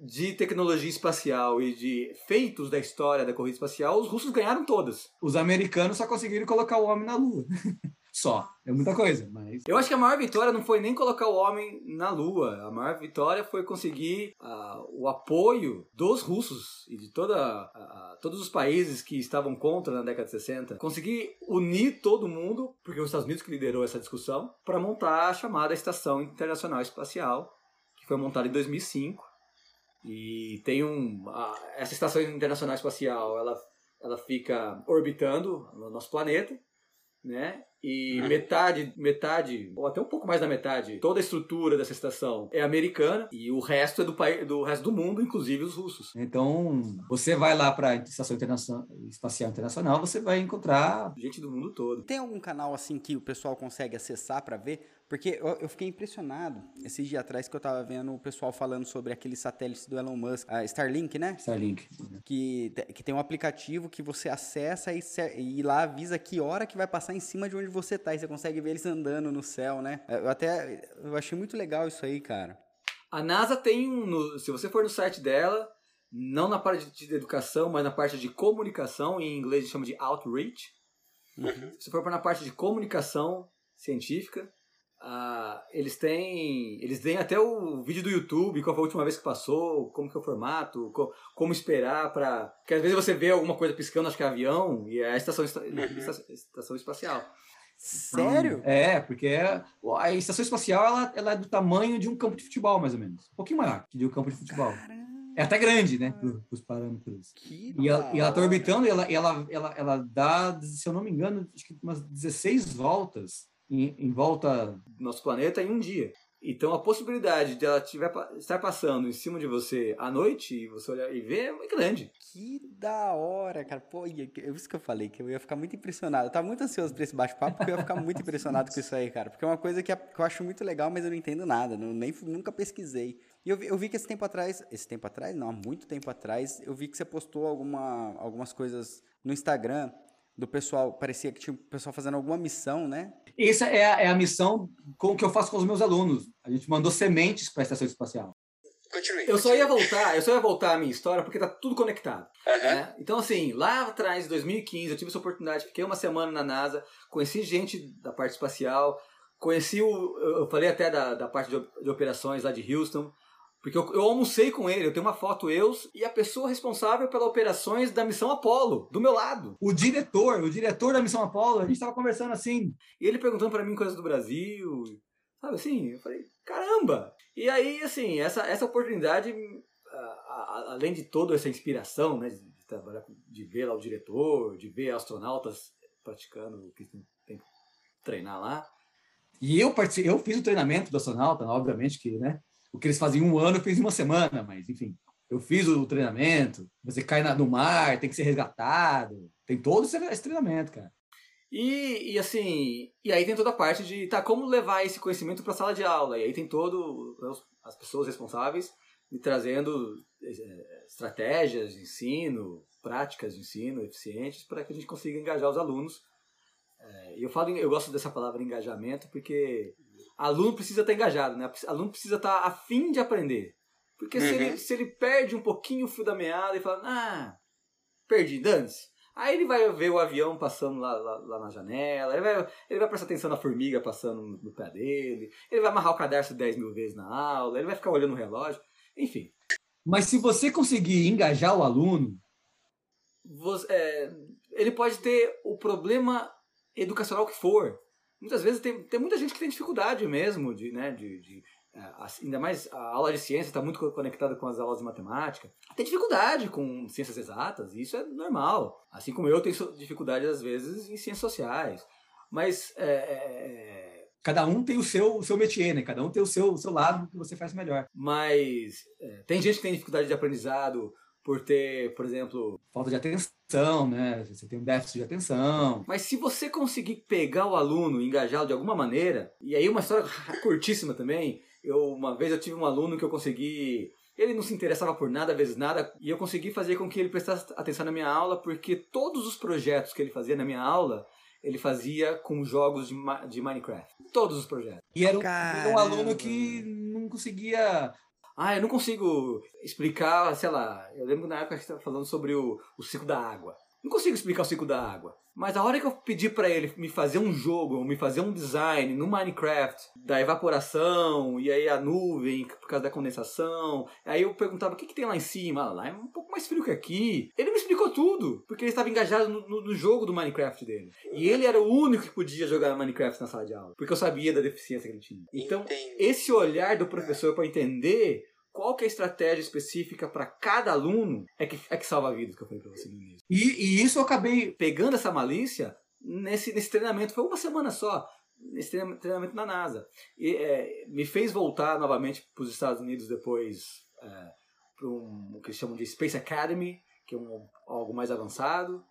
de tecnologia espacial e de feitos da história da corrida espacial, os russos ganharam todas. Os americanos só conseguiram colocar o homem na Lua. Só. É muita coisa, mas. Eu acho que a maior vitória não foi nem colocar o homem na Lua. A maior vitória foi conseguir ah, o apoio dos russos e de toda, a- todos os países que estavam contra na década de 60. Conseguir unir todo mundo, porque os Estados Unidos que liderou essa discussão, para montar a chamada Estação Internacional Espacial, que foi montada em 2005. E tem um. a- essa Estação Internacional Espacial ela, ela fica orbitando o nosso planeta né? E metade, metade, ou até um pouco mais da metade, toda a estrutura dessa estação é americana e o resto é do, país, do resto do mundo, inclusive os russos. Então, você vai lá para a Estação Internacional, Espacial Internacional, você vai encontrar. Gente do mundo todo. Tem algum canal assim que o pessoal consegue acessar pra ver? Porque eu, eu fiquei impressionado esses dias atrás que eu tava vendo o pessoal falando sobre aquele satélite do Elon Musk, a Starlink, né? Starlink. Que, que tem um aplicativo que você acessa e, e lá avisa que hora que vai passar em cima de onde você tá. E você consegue ver eles andando no céu, né? Eu até eu achei muito legal isso aí, cara. A NASA tem um. no- se você for no site dela, não na parte de educação, mas na parte de comunicação, em inglês chama de outreach. Se você for na parte de comunicação científica, ah, eles têm. Eles têm até o vídeo do YouTube, qual foi a última vez que passou, como que é o formato, co- como esperar para. Porque às vezes você vê alguma coisa piscando, acho que é avião, e é a estação, esta- esta- estação espacial. Sério? É, porque é- a estação espacial ela, ela é do tamanho de um campo de futebol, mais ou menos. Um pouquinho maior que de um campo de futebol. É até grande, né? Os parâmetros. Que E ela, e ela tá orbitando e ela, ela, ela, ela dá, se eu não me engano, acho que umas 16 voltas em, em volta. do nosso planeta em um dia. Então a possibilidade de ela tiver, estar passando em cima de você à noite e você olhar e ver é grande. Que da hora, cara. Pô, é isso que eu falei, que eu ia ficar muito impressionado. Eu tava muito ansioso pra esse bate-papo, porque eu ia ficar muito impressionado com isso aí, cara. Porque é uma coisa que, é- que eu acho muito legal, mas eu não entendo nada. Não, nem, nunca pesquisei. E eu vi, eu vi que esse tempo atrás, esse tempo atrás, não, há muito tempo atrás, eu vi que você postou alguma, algumas coisas no Instagram do pessoal, parecia que tinha o pessoal fazendo alguma missão, né? Essa é a, é a missão com, que eu faço com os meus alunos. A gente mandou sementes para a estação espacial. Continue. Eu só ia voltar, eu só ia voltar a minha história porque tá tudo conectado. Né? Então, assim, lá atrás, em 2015, eu tive essa oportunidade, fiquei uma semana na NASA, conheci gente da parte espacial, conheci o. Eu falei até da, da parte de, de operações lá de Houston. Porque eu, eu almocei com ele, eu tenho uma foto eu e a pessoa responsável pelas operações da missão Apollo, do meu lado. O diretor, o diretor da missão Apollo, a gente estava conversando assim. E ele perguntando pra mim coisas do Brasil, sabe assim? Eu falei, caramba! E aí, assim, essa, essa oportunidade, a- a- além de toda essa inspiração, né, de, de trabalhar, de ver lá o diretor, de ver astronautas praticando o que tem, tem que treinar lá, E eu participei, eu fiz o treinamento do astronauta, obviamente que, né? O que eles faziam em um ano, eu fiz em uma semana, mas enfim, eu fiz o treinamento. Você cai no mar, tem que ser resgatado, tem todo esse, treinamento, cara. E, e assim, e aí tem toda a parte de, tá, como levar esse conhecimento para a sala de aula? E aí tem todo né, as pessoas responsáveis me trazendo eh, estratégias de ensino, práticas de ensino eficientes para que a gente consiga engajar os alunos. Eh, E eu falo, eu gosto dessa palavra engajamento porque aluno precisa estar engajado, né? Aluno precisa estar afim de aprender. Porque se, Uhum. ele, se ele perde um pouquinho o fio da meada e fala, ah, perdi, dane-se. Aí ele vai ver o avião passando lá, lá, lá na janela, ele vai, ele vai prestar atenção na formiga passando no, no pé dele, ele vai amarrar o cadarço 10 mil vezes na aula, ele vai ficar olhando o relógio, enfim. Mas se você conseguir engajar o aluno, Você- é, ele pode ter o problema educacional que for. Muitas vezes tem, tem muita gente que tem dificuldade mesmo, de, né, de, de, é, assim, ainda mais a aula de ciência está muito co- conectada com as aulas de matemática. Tem dificuldade com ciências exatas, e isso é normal. Assim como eu tenho dificuldade às vezes em ciências sociais. Mas é, é, cada um tem o seu, o seu métier, né? Cada um tem o seu, o seu lado que você faz melhor. mas é, tem gente que tem dificuldade de aprendizado por ter, por exemplo, Falta de atenção, né? Você tem um déficit de atenção. Mas se você conseguir pegar o aluno e engajá-lo de alguma maneira, e aí uma história curtíssima também, eu uma vez eu tive um aluno que eu consegui ele não se interessava por nada, às vezes nada, e eu consegui fazer com que ele prestasse atenção na minha aula, porque todos os projetos que ele fazia na minha aula, ele fazia com jogos de, de Minecraft. Todos os projetos. E era um, um aluno que não conseguia. Ah, eu não consigo explicar, sei lá, eu lembro na época que a gente estava falando sobre o, o ciclo da água. Não consigo explicar o ciclo da água. Mas a hora que eu pedi para ele me fazer um jogo, ou me fazer um design no Minecraft da evaporação, e aí a nuvem por causa da condensação, aí eu perguntava o que, que tem lá em cima? Ah, lá é um pouco mais frio que aqui. Ele me explicou tudo, porque ele estava engajado no, no- no jogo do Minecraft dele. E ele era o único que podia jogar Minecraft na sala de aula, porque eu sabia da deficiência que ele tinha. Então, Entendi. esse olhar do professor para entender qual que é a estratégia específica para cada aluno é que, é que salva a vida, que eu falei para você no início. E, e isso eu acabei. Pegando essa malícia, nesse, nesse treinamento, foi uma semana só, nesse treina- treinamento na NASA. E é, me fez voltar novamente para os Estados Unidos depois para um, o que eles chamam de Space Academy, que é um, algo mais avançado.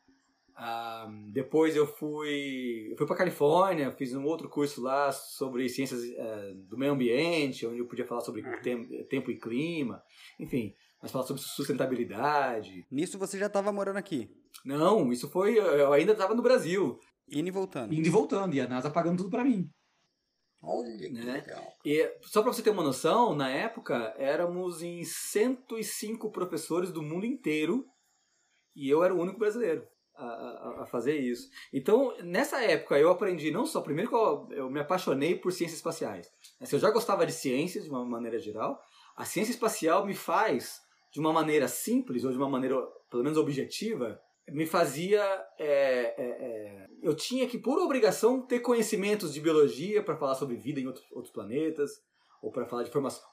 Ah, depois eu fui, eu fui para Califórnia, fiz um outro curso lá sobre ciências eh, do meio ambiente, onde eu podia falar sobre tem- tempo e clima, enfim, mas falar sobre sustentabilidade. Nisso você já estava morando aqui, Não, isso foi, eu ainda estava no Brasil. indo e voltando. Indo e voltando, e a NASA pagando tudo pra mim. Olha que Né? legal. E só para você ter uma noção, na época éramos em 105 professores do mundo inteiro e eu era o único brasileiro a, fazer isso. Então, nessa época eu aprendi não só, primeiro que eu, eu me apaixonei por ciências espaciais. Se eu já gostava de ciências de uma maneira geral, a ciência espacial me faz de uma maneira simples ou de uma maneira pelo menos objetiva me fazia é, é, é, eu tinha que por obrigação ter conhecimentos de biologia para falar sobre vida em outros, outros planetas ou para falar de formação,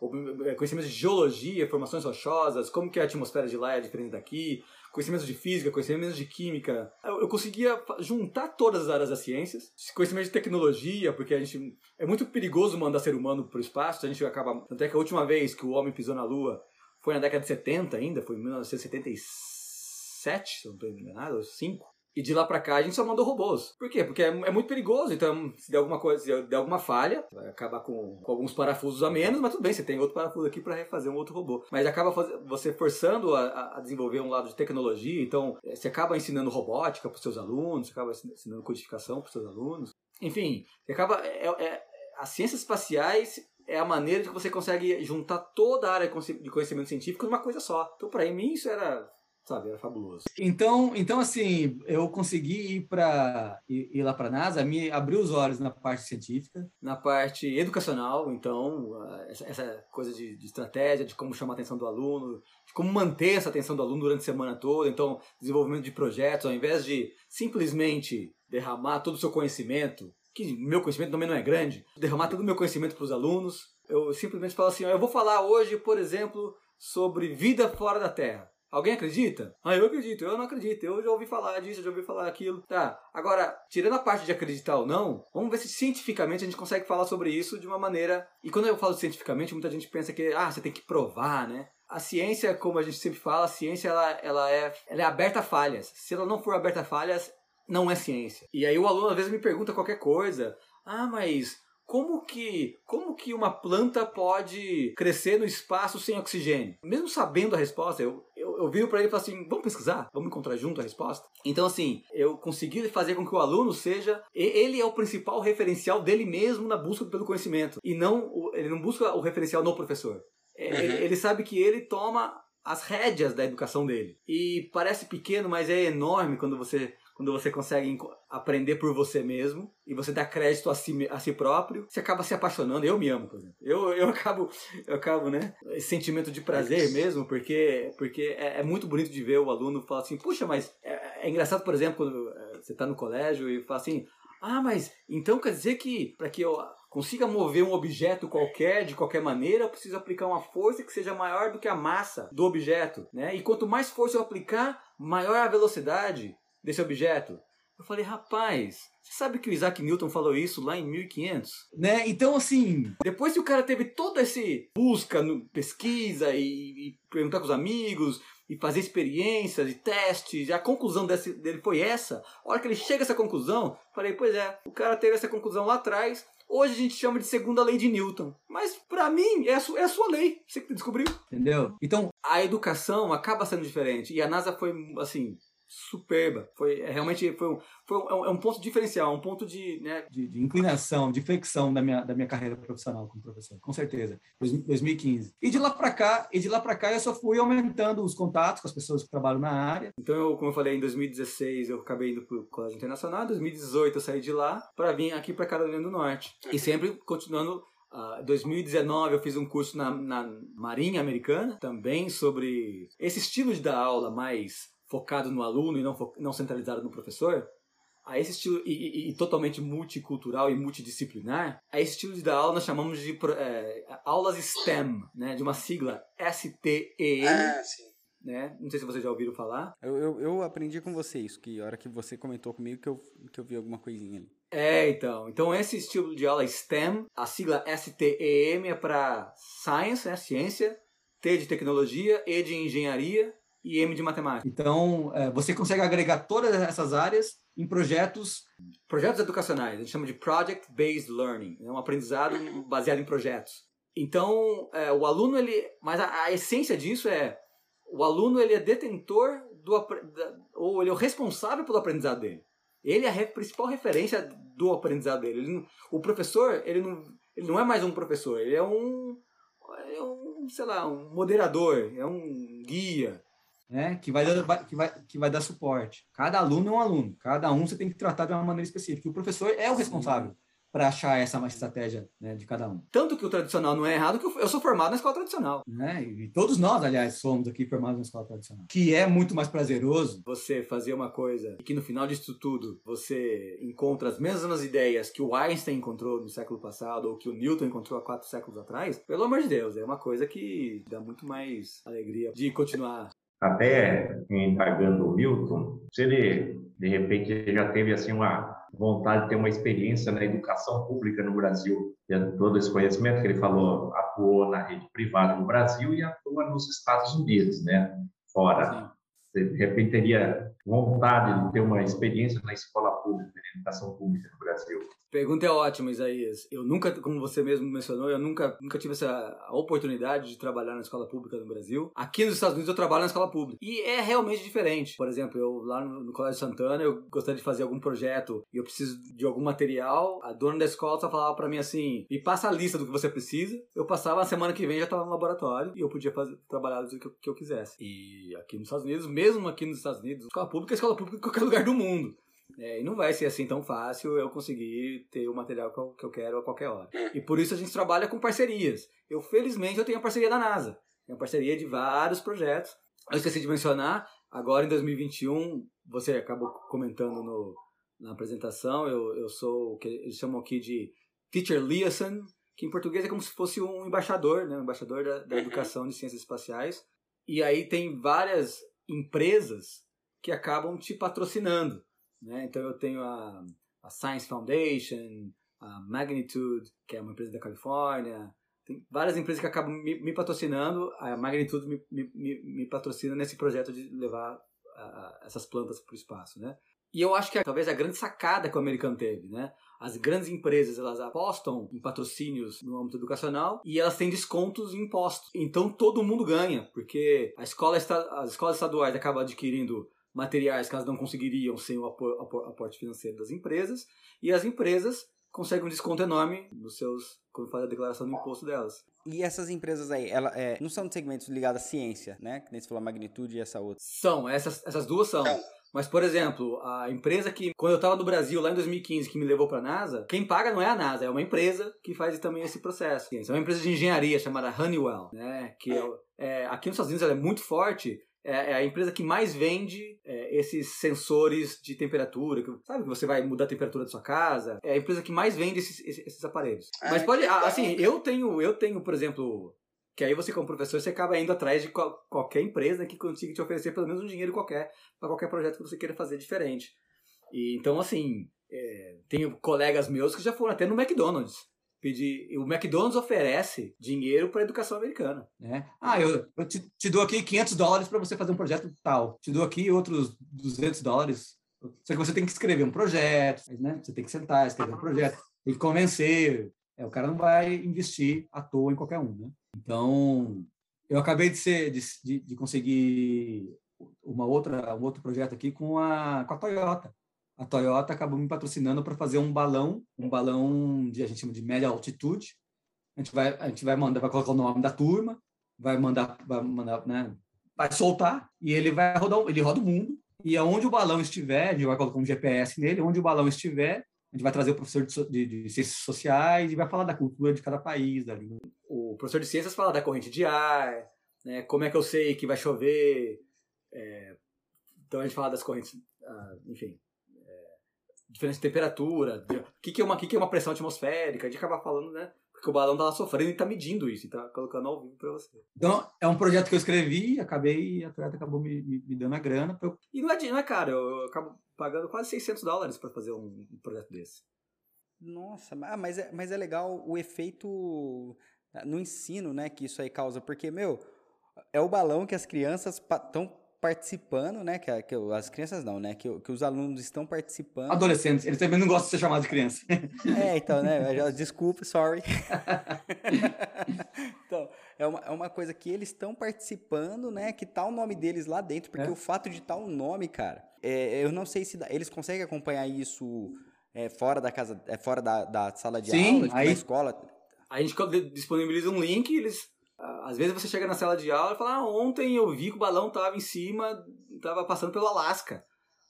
é, conhecimentos de geologia, formações rochosas, como que a atmosfera de lá é diferente daqui, conhecimentos de física, conhecimentos de química. Eu, eu conseguia juntar todas as áreas das ciências, conhecimentos de tecnologia, porque a gente é muito perigoso mandar ser humano para o espaço, a gente acaba, tanto é que a última vez que o homem pisou na Lua foi na década de 70 ainda, foi em 1977, se não estou enganado, ou 5. E de lá pra cá a gente só mandou robôs. Por quê? Porque é, é muito perigoso. Então, se der alguma coisa, se der alguma falha, vai acabar com, com alguns parafusos a menos, mas tudo bem, você tem outro parafuso aqui pra refazer um outro robô. Mas acaba faz- você forçando a- a, desenvolver um lado de tecnologia, então eh, você acaba ensinando robótica pros seus alunos, você acaba ensinando codificação pros seus alunos. Enfim, você acaba. É, é- as ciências espaciais é a maneira que você consegue juntar toda a área de conheci- de conhecimento científico numa coisa só. Então, pra mim, isso era, sabe, era fabuloso. Então, então assim, eu consegui ir para ir, ir lá para a NASA, me abriu os olhos na parte científica. na parte educacional, então, ah, essa, essa coisa de, de estratégia, de como chamar a atenção do aluno, de como manter essa atenção do aluno durante a semana toda, então, desenvolvimento de projetos, ao invés de simplesmente derramar todo o seu conhecimento, que meu conhecimento também não é grande, derramar todo o meu conhecimento para os alunos. Eu simplesmente falo assim: ó, eu vou falar hoje, por exemplo, sobre vida fora da Terra. Alguém acredita? Ah, eu acredito, eu não acredito, eu já ouvi falar disso, eu já ouvi falar aquilo. Tá, agora, tirando a parte de acreditar ou não, vamos ver se cientificamente a gente consegue falar sobre isso de uma maneira. E quando eu falo cientificamente, muita gente pensa que, ah, você tem que provar, né? A ciência, como a gente sempre fala, a ciência ela, ela, é, ela é aberta a falhas. Se ela não for aberta a falhas, não é ciência. E aí o aluno às vezes me pergunta qualquer coisa. Ah, mas como que, como que uma planta pode crescer no espaço sem oxigênio? Mesmo sabendo a resposta, eu, eu, viro para ele e falo assim: vamos pesquisar? Vamos encontrar junto a resposta? Então, assim, eu consegui fazer com que o aluno seja. Ele é o principal referencial dele mesmo na busca pelo conhecimento. E não ele não busca o referencial no professor. É, uhum. Ele, ele sabe que ele toma as rédeas da educação dele. E parece pequeno, mas é enorme quando você quando você consegue aprender por você mesmo e você dá crédito a si, a si próprio, você acaba se apaixonando. Eu me amo, por exemplo. Eu, eu acabo, eu acabo, né? Esse sentimento de prazer mesmo, porque, porque é, é muito bonito de ver o aluno falar assim, puxa, mas é, é engraçado, por exemplo, quando é, você está no colégio e fala assim, ah, mas então quer dizer que para que eu consiga mover um objeto qualquer de qualquer maneira, eu preciso aplicar uma força que seja maior do que a massa do objeto, né? E quanto mais força eu aplicar, maior a velocidade desse objeto? Eu falei, rapaz, você sabe que o Isaac Newton falou isso lá em 1500? Né? Então, assim. Depois que o cara teve toda essa busca, pesquisa e, e, perguntar com os amigos e fazer experiências e testes, e a conclusão desse, dele foi essa. A hora que ele chega a essa conclusão, falei, pois é, o cara teve essa conclusão lá atrás. Hoje a gente chama de segunda lei de Newton. Mas para mim é a, sua, é a sua lei. Você que descobriu. Entendeu? Então a educação acaba sendo diferente. E a NASA foi, assim, superba. Foi é, realmente foi, um, foi um, é um ponto diferencial, um ponto de, né? de, de, inclinação, de flexão da minha, da minha carreira profissional como professor, com certeza. 2015. E de lá para cá, e de lá para cá eu só fui aumentando os contatos com as pessoas que trabalham na área. Então, eu, como eu falei, em 2016 eu acabei indo para o Colégio Internacional, em 2018 eu saí de lá para vir aqui para Carolina do Norte. E sempre continuando Uh, 2019 eu fiz um curso na, na, Marinha Americana, também sobre esse estilo de dar aula mais focado no aluno e não, não centralizado no professor, a esse estilo e, e, e, totalmente multicultural e multidisciplinar, a esse estilo de dar aula nós chamamos de é, aulas STEM, né, de uma sigla S-T-E-M. Ah, sim. Né? Não sei se vocês já ouviram falar. Eu, eu, eu, aprendi com você isso, que a hora que você comentou comigo que eu, que eu vi alguma coisinha ali. É, então. Então esse estilo de aula STEM, a sigla S-T-E-M é para Science, né, ciência, T de tecnologia, E de engenharia, e M de matemática. Então, é, você consegue agregar todas essas áreas em projetos. Projetos educacionais, a gente chama de Project Based Learning, é um aprendizado baseado em projetos. Então, é, o aluno, ele. Mas a, a, essência disso é. O aluno ele é detentor do. Da, ou ele é o responsável pelo aprendizado dele. Ele é a re, principal referência do aprendizado dele. Ele, o professor, ele não, ele não é mais um professor, ele é um. É um, sei lá, um moderador, é um guia né, que, vai dar, que, vai, que vai dar suporte. Cada aluno é um aluno, cada um você tem que tratar de uma maneira específica. O professor é o responsável para achar essa estratégia né, de cada um. Tanto que o tradicional não é errado, que eu sou formado na escola tradicional. Né? E todos nós, aliás, somos aqui formados na escola tradicional. Que é muito mais prazeroso. Você fazer uma coisa e que no final disso tudo você encontra as mesmas ideias que o Einstein encontrou no século passado ou que o Newton encontrou há quatro séculos atrás, pelo amor de Deus, é uma coisa que dá muito mais alegria de continuar até indagando o Milton, se ele de repente já teve assim uma vontade de ter uma experiência na educação pública no Brasil, tendo todo esse conhecimento que ele falou, atuou na rede privada no Brasil e atua nos Estados Unidos, né, fora. Sim. De repente teria vontade de ter uma experiência na escola pública, na educação pública no Brasil. Pergunta é ótima, Isaías. Eu nunca, como você mesmo mencionou, eu nunca, nunca tive essa oportunidade de trabalhar na escola pública no Brasil. Aqui nos Estados Unidos eu trabalho na escola pública. E é realmente diferente. Por exemplo, eu lá no, no Colégio Santana, eu gostaria de fazer algum projeto e eu preciso de algum material. A dona da escola só falava para mim assim: me passa a lista do que você precisa. Eu passava a semana que vem já estava no laboratório e eu podia fazer, trabalhar do que eu, que eu quisesse. E aqui nos Estados Unidos, mesmo aqui nos Estados Unidos, escola pública é escola pública em qualquer lugar do mundo. É, e não vai ser assim tão fácil eu conseguir ter o material que eu, que eu quero a qualquer hora. E por isso a gente trabalha com parcerias. Eu, felizmente, eu tenho a parceria da NASA. Tenho a parceria de vários projetos. Eu esqueci de mencionar, agora em 2021, você acabou comentando no, na apresentação. Eu, eu sou o que eles chamam aqui de Teacher Liaison, que em português é como se fosse um embaixador, né? Um embaixador da, da educação de ciências espaciais. E aí tem várias empresas que acabam te patrocinando. Né? Então eu tenho a, a Science Foundation, a Magnitude, que é uma empresa da Califórnia. Tem várias empresas que acabam me, me patrocinando. A Magnitude me, me, me, patrocina nesse projeto de levar a, essas plantas para o espaço. Né? E eu acho que talvez a grande sacada que o americano teve, né? As grandes empresas elas apostam em patrocínios no âmbito educacional e elas têm descontos em impostos. Então todo mundo ganha, porque a escola as escolas estaduais acabam adquirindo materiais que elas não conseguiriam sem o aporte financeiro das empresas e as empresas conseguem um desconto enorme nos seus quando faz a declaração do imposto delas. E essas empresas aí, ela, é, não são de segmentos ligados à ciência, né? Que nem você falou a magnitude e essa outra. São, essas, essas duas são. Mas, por exemplo, a empresa que, quando eu estava no Brasil, lá em 2015, que me levou para a NASA, quem paga não é a NASA, é uma empresa que faz também esse processo. É uma empresa de engenharia chamada Honeywell, né? Que é, é, aqui nos Estados Unidos ela é muito forte é, é a empresa que mais vende é, esses sensores de temperatura, que, sabe que você vai mudar a temperatura da sua casa. É a empresa que mais vende esses, esses, esses aparelhos. Ah, Mas pode, assim, eu tenho, eu tenho, por exemplo, que aí você como professor você acaba indo atrás de qual, qualquer empresa que consiga te oferecer pelo menos um dinheiro qualquer para qualquer projeto que você queira fazer diferente. E então assim, é, tenho colegas meus que já foram até no McDonald's pedir. O McDonald's oferece dinheiro para educação americana. É. Ah, eu, eu te, te, dou aqui 500 dólares para você fazer um projeto tal. Te dou aqui outros 200 dólares. Só que você tem que escrever um projeto, né? Você tem que sentar, escrever um projeto, tem que convencer. É, o cara não vai investir à toa em qualquer um, né? Então, eu acabei de ser de, de, de conseguir uma outra um outro projeto aqui com a com a Toyota a Toyota acabou me patrocinando para fazer um balão, um balão de a gente chama de média altitude. A gente vai a gente vai mandar, vai colocar o nome da turma, vai mandar, vai mandar, né, vai soltar e ele vai rodar, ele roda o mundo e aonde o balão estiver, a gente vai colocar um GPS nele, onde o balão estiver, a gente vai trazer o professor de, de, de, ciências sociais e vai falar da cultura de cada país, da língua. O professor de ciências fala da corrente de ar, né, como é que eu sei que vai chover, é, então a gente fala das correntes, ah, enfim, diferença de temperatura, o que, que, é uma, que, que é uma pressão atmosférica, a gente acaba falando, né? Porque o balão tá lá sofrendo e tá medindo isso, e tá colocando ao vivo para você. Então, é um projeto que eu escrevi, acabei, a Toyota acabou me, me, me dando a grana. Eu... E não é, não é caro, eu, eu acabo pagando quase 600 dólares para fazer um, um, projeto desse. Nossa, ah, mas, é, mas é legal o efeito no ensino, né, que isso aí causa, porque, meu, é o balão que as crianças estão participando, né? Que, que as crianças não, né? Que, que os alunos estão participando. Adolescentes, eles também não gostam de ser chamados de criança. É, então, né? Desculpa, sorry. então, é uma, é uma coisa que eles estão participando, né? Que tá o nome deles lá dentro, porque é. o fato de tá o nome, cara, é, eu não sei se eles conseguem acompanhar isso é, fora da casa, é, fora da, da sala de Sim, aula, tipo, aí, da escola. A gente disponibiliza um link, eles às vezes você chega na sala de aula e fala, ah, ontem eu vi que o balão tava em cima, tava passando pelo Alasca.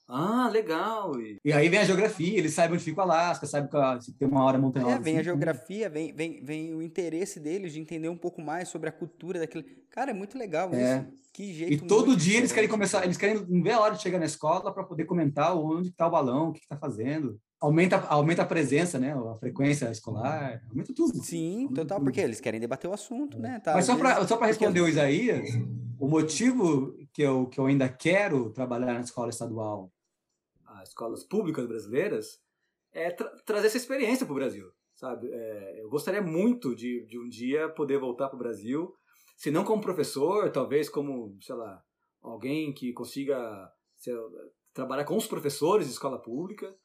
Ah, legal. E, e aí vem a geografia, eles sabem onde fica o Alasca, sabem que tem uma hora montanhosa. É, vem assim. a geografia, vem, vem, vem o interesse deles de entender um pouco mais sobre a cultura daquele. Cara, é muito legal é. isso. Que jeito. E todo dia eles querem começar, eles querem ver a hora de chegar na escola para poder comentar onde está o balão, o que está fazendo aumenta, aumenta a presença, né? A frequência escolar, aumenta tudo. Sim, aumenta total, tudo. porque eles querem debater o assunto, né? Tá, Mas só para só responder o Isaías, o motivo que eu, que eu ainda quero trabalhar na escola estadual, as escolas públicas brasileiras, é tra trazer essa experiência para o Brasil, sabe? É, eu gostaria muito de, de um dia poder voltar para o Brasil, se não como professor, talvez como, sei lá, alguém que consiga sei, trabalhar com os professores de escola pública,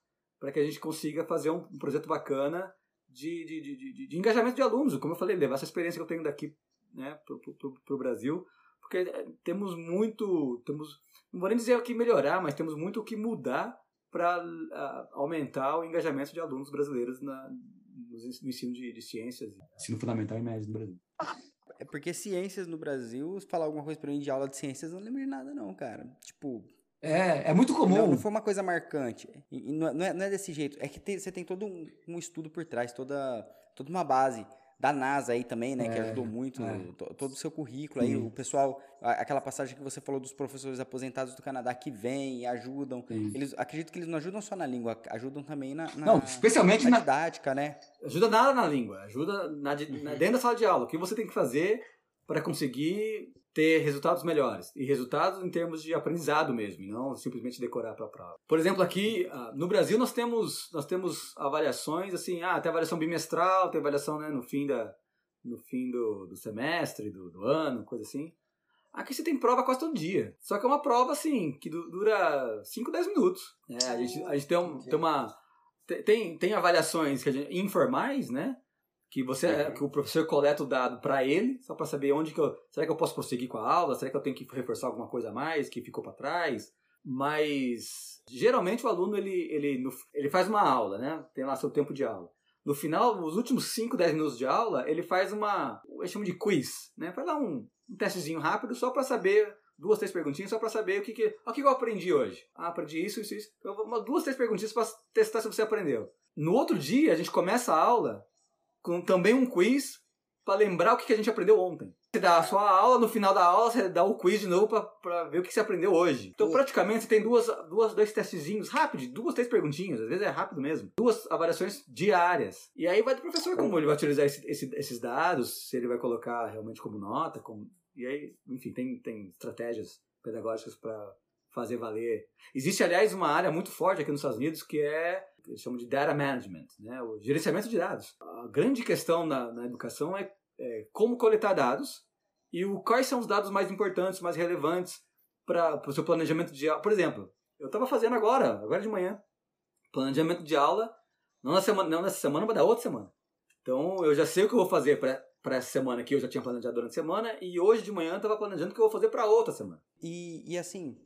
para que a gente consiga fazer um, um projeto bacana de, de, de, de, de engajamento de alunos. Como eu falei, levar essa experiência que eu tenho daqui né, para o Brasil, porque eh, temos muito, temos, não vou nem dizer o que melhorar, mas temos muito o que mudar para aumentar o engajamento de alunos brasileiros na, no, no ensino de, de ciências. Ensino fundamental e médio no Brasil. É porque ciências no Brasil, falar alguma coisa para mim de aula de ciências, não lembro de nada não, cara. Tipo, é, é muito comum. Não, não foi uma coisa marcante. E, não, é, não, é, não, é, desse jeito. É que tem, você tem todo um, um, estudo por trás, toda, toda uma base da NASA aí também, né, que É, ajudou muito é. to- todo o seu currículo aí, Sim. o pessoal, a- aquela passagem que você falou dos professores aposentados do Canadá que vêm e ajudam. Sim. Eles acredito que eles não ajudam só na língua, ajudam também na, na, Não, especialmente na na, didática, né? Ajuda nada na língua, ajuda na, na- dentro da sala de aula. O que você tem que fazer para conseguir ter resultados melhores. E resultados em termos de aprendizado mesmo, e não simplesmente decorar para a prova. Por exemplo, aqui ah, no Brasil nós temos, nós temos avaliações assim, ah, tem avaliação bimestral, tem avaliação né, no fim, da, no fim do, do semestre, do, do ano, coisa assim. Aqui você tem prova quase todo dia. Só que é uma prova, assim, que du- dura 5, 10 minutos. É, a, gente, a gente tem, um- tem uma. te- Tem, tem avaliações gente- informais, né? Que, você, Uhum. que o professor coleta o dado para ele, só para saber onde que eu. Será que eu posso prosseguir com a aula? Será que eu tenho que reforçar alguma coisa a mais que ficou para trás? Mas geralmente o aluno ele, ele, ele faz uma aula, né? Tem lá seu tempo de aula. No final, os últimos 5, 10 minutos de aula, ele faz uma. Eu chamo de quiz, né? Faz lá um, um testezinho rápido só para saber. Duas, três perguntinhas só para saber o que, que, o que eu aprendi hoje. Ah, aprendi isso, isso, isso. Então, duas, três perguntinhas para testar se você aprendeu. No outro dia, a gente começa a aula com também um quiz para lembrar o que, a gente aprendeu ontem. Você dá a sua aula, no final da aula você dá o quiz de novo para ver o que você aprendeu hoje. Então, praticamente, você tem duas, duas, dois testezinhos rápidos, duas, três perguntinhas, às vezes é rápido mesmo. Duas avaliações diárias. E aí vai do professor como ele vai utilizar esse- esse- esses dados, se ele vai colocar realmente como nota, como... e aí, enfim, tem, tem estratégias pedagógicas para fazer valer. Existe, aliás, uma área muito forte aqui nos Estados Unidos que é que eles chamam de data management, né? o gerenciamento de dados. A grande questão na, na educação é, é como coletar dados e o, quais são os dados mais importantes, mais relevantes para o seu planejamento de aula. Por exemplo, eu estava fazendo agora, agora de manhã, planejamento de aula, não, na semana, não nessa semana, mas da outra semana. Então eu já sei o que eu vou fazer para essa semana que eu já tinha planejado durante a semana e hoje de manhã eu estava planejando o que eu vou fazer para outra semana. E, e assim,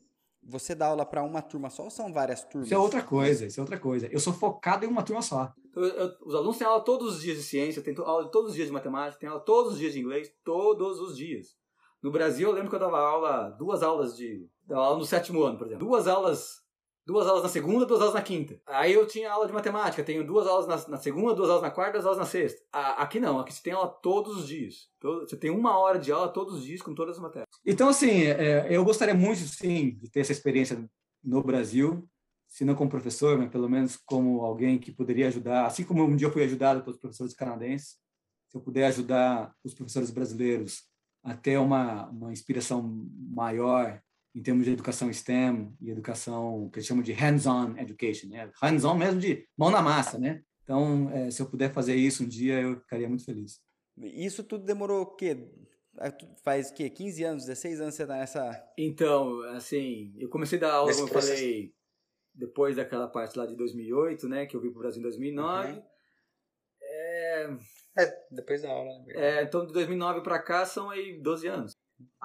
você dá aula para uma turma só ou são várias turmas? Isso é outra coisa, isso é outra coisa. Eu sou focado em uma turma só. Eu- eu- os alunos têm aula todos os dias de ciência, tem to- aula todos os dias de matemática, tem aula todos os dias de inglês, todos os dias. No Brasil, eu lembro que eu dava aula, duas aulas de. Dava aula no sétimo ano, por exemplo. Duas aulas. Duas aulas na segunda, duas aulas na quinta. Aí eu tinha aula de matemática, tenho duas aulas na, na segunda, duas aulas na quarta, duas aulas na sexta. A- aqui não, aqui você tem aula todos os dias. Você tem uma hora de aula todos os dias com todas as matérias. Então, assim, é, eu gostaria muito, sim, de ter essa experiência no Brasil, se não como professor, mas pelo menos como alguém que poderia ajudar, assim como um dia eu fui ajudado pelos professores canadenses, se eu puder ajudar os professores brasileiros a ter uma, uma inspiração maior em termos de educação STEM e educação que eles chamam de hands-on education, né? Hands-on mesmo de mão na massa, né? Então, é, se eu puder fazer isso um dia, eu ficaria muito feliz. Isso tudo demorou o quê? É, tu- Faz o quê? 15 anos, 16 anos você tá nessa. Então, assim, eu comecei a dar aula, como eu processo. falei, depois daquela parte lá de 2008, né? Que eu vim pro Brasil em 2009. Uhum. É, depois da aula, né? É, então, de 2009 pra cá são aí 12 anos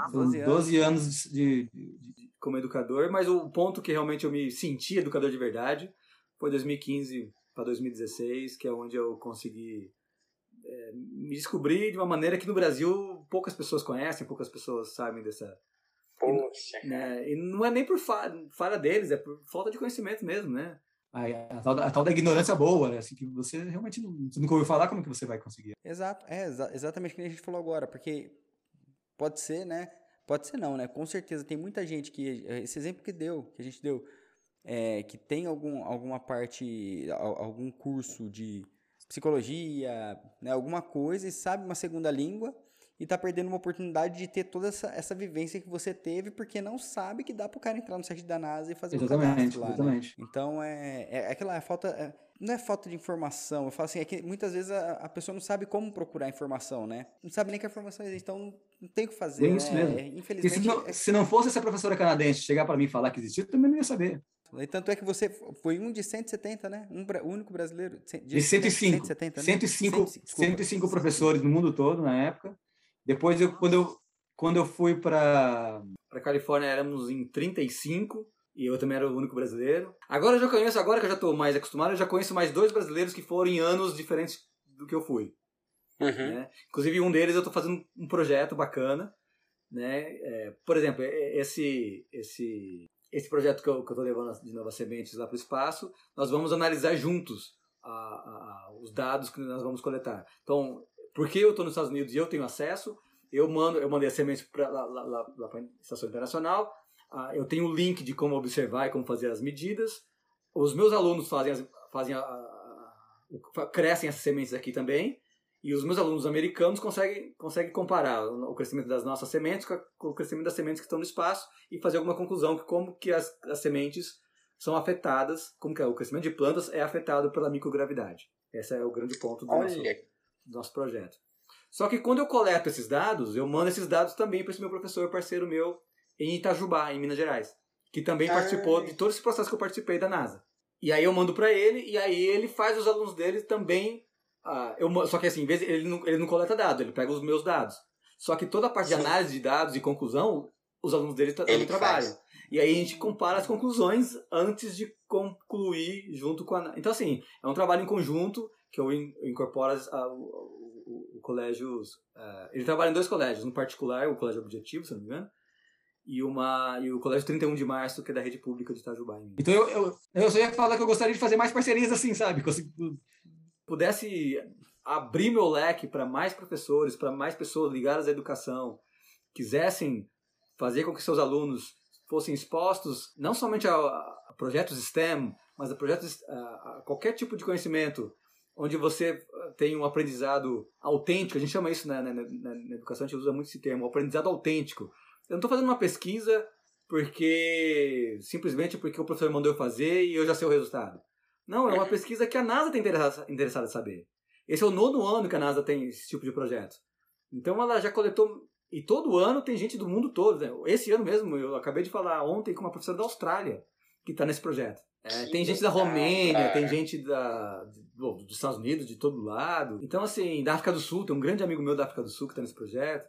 São 12 12 anos de, de- como educador, mas o ponto que realmente eu me senti educador de verdade foi 2015 para 2016, que é onde eu consegui é, me descobrir de uma maneira que no Brasil poucas pessoas conhecem, poucas pessoas sabem dessa. Poxa. Né? E não é nem por fa- falha deles, é por falta de conhecimento mesmo, né? a, a tal, da- a tal da ignorância boa, né? Assim, que você realmente não, você nunca ouviu falar, como que você vai conseguir? Exato, é exa- exatamente o que a gente falou agora, porque pode ser, né? Pode ser não, né? Com certeza tem muita gente que. Esse exemplo que deu, que a gente deu, é, que tem algum, alguma parte, al- algum curso de psicologia, né, alguma coisa, e sabe uma segunda língua e tá perdendo uma oportunidade de ter toda essa, essa vivência que você teve, porque não sabe que dá pro cara entrar no site da NASA e fazer o Exatamente, cadastro lá, né? exatamente. Então é, é, é aquela falta. Não é falta de informação. Eu falo assim, é que muitas vezes a, a pessoa não sabe como procurar informação, né? Não sabe nem que a informação existe, então não, tem o que fazer. É isso né? mesmo. É, infelizmente. se não, se não fosse essa professora canadense chegar para mim e falar que existia, eu também não ia saber. é- tanto é que você foi um de 170, né? Um único brasileiro. De De 105. 170, né? 105, 100, desculpa. 105 professores no mundo todo na época. Depois, eu, quando, eu, quando eu fui para. Para Califórnia éramos em 35 e eu também era o único brasileiro. Agora eu já conheço, agora que eu já estou mais acostumado, eu já conheço mais dois brasileiros que foram em anos diferentes do que eu fui. Uhum. né? Inclusive um deles eu estou fazendo um projeto bacana, né? É, por exemplo, é- esse esse esse projeto que eu estou levando de novas sementes lá para o espaço, nós vamos analisar juntos a- a- a- os dados que nós vamos coletar. Então porque eu estou nos Estados Unidos e eu tenho acesso, eu mando, eu mandei as sementes para lá, lá, lá, lá para a Estação Internacional, eu tenho o link de como observar e como fazer as medidas, os meus alunos fazem, as, fazem a, a, a, crescem essas sementes aqui também, e os meus alunos americanos conseguem, conseguem comparar o crescimento das nossas sementes com o crescimento das sementes que estão no espaço e fazer alguma conclusão que como que as, as sementes são afetadas, como que é, o crescimento de plantas é afetado pela microgravidade. Esse é o grande ponto do, nosso, do nosso projeto. Só que quando eu coleto esses dados, eu mando esses dados também para esse meu professor, parceiro meu, em Itajubá, em Minas Gerais, que também ah. participou de todo esse processo que eu participei da NASA. E aí eu mando para ele, e aí ele faz os alunos dele também. Uh, eu, só que assim, ele, não, ele não coleta dados, ele pega os meus dados. Só que toda a parte Sim. de análise de dados e conclusão, os alunos dele também trabalham. Faz. E aí a gente compara as conclusões antes de concluir junto com a. Então, assim, é um trabalho em conjunto que eu incorporo as, a, o, o, o colégios. Uh, ele trabalha em dois colégios, no particular, o Colégio Objetivo, se não me engano, e, uma, e o Colégio 31 de Março, que é da rede pública de Itajubá. Então eu, eu, eu só ia falar que eu gostaria de fazer mais parcerias assim, sabe? Pudesse abrir meu leque para mais professores, para mais pessoas ligadas à educação, quisessem fazer com que seus alunos fossem expostos não somente a, a projetos STEM, mas a projetos a, a qualquer tipo de conhecimento onde você tem um aprendizado autêntico, a gente chama isso na, na, na, na educação, a gente usa muito esse termo, aprendizado autêntico, eu não estou fazendo uma pesquisa porque simplesmente porque o professor mandou eu fazer e eu já sei o resultado. Não, é uma pesquisa que a NASA está interessada, interessada em saber. Esse é o nono ano que a NASA tem esse tipo de projeto. Então ela já coletou. E todo ano tem gente do mundo todo. Né? Esse ano mesmo, eu acabei de falar ontem com uma professora da Austrália que está nesse projeto. É, tem gente da Romênia, tem gente da, dos Estados Unidos, de todo lado. Então, assim, da África do Sul, tem um grande amigo meu da África do Sul que está nesse projeto.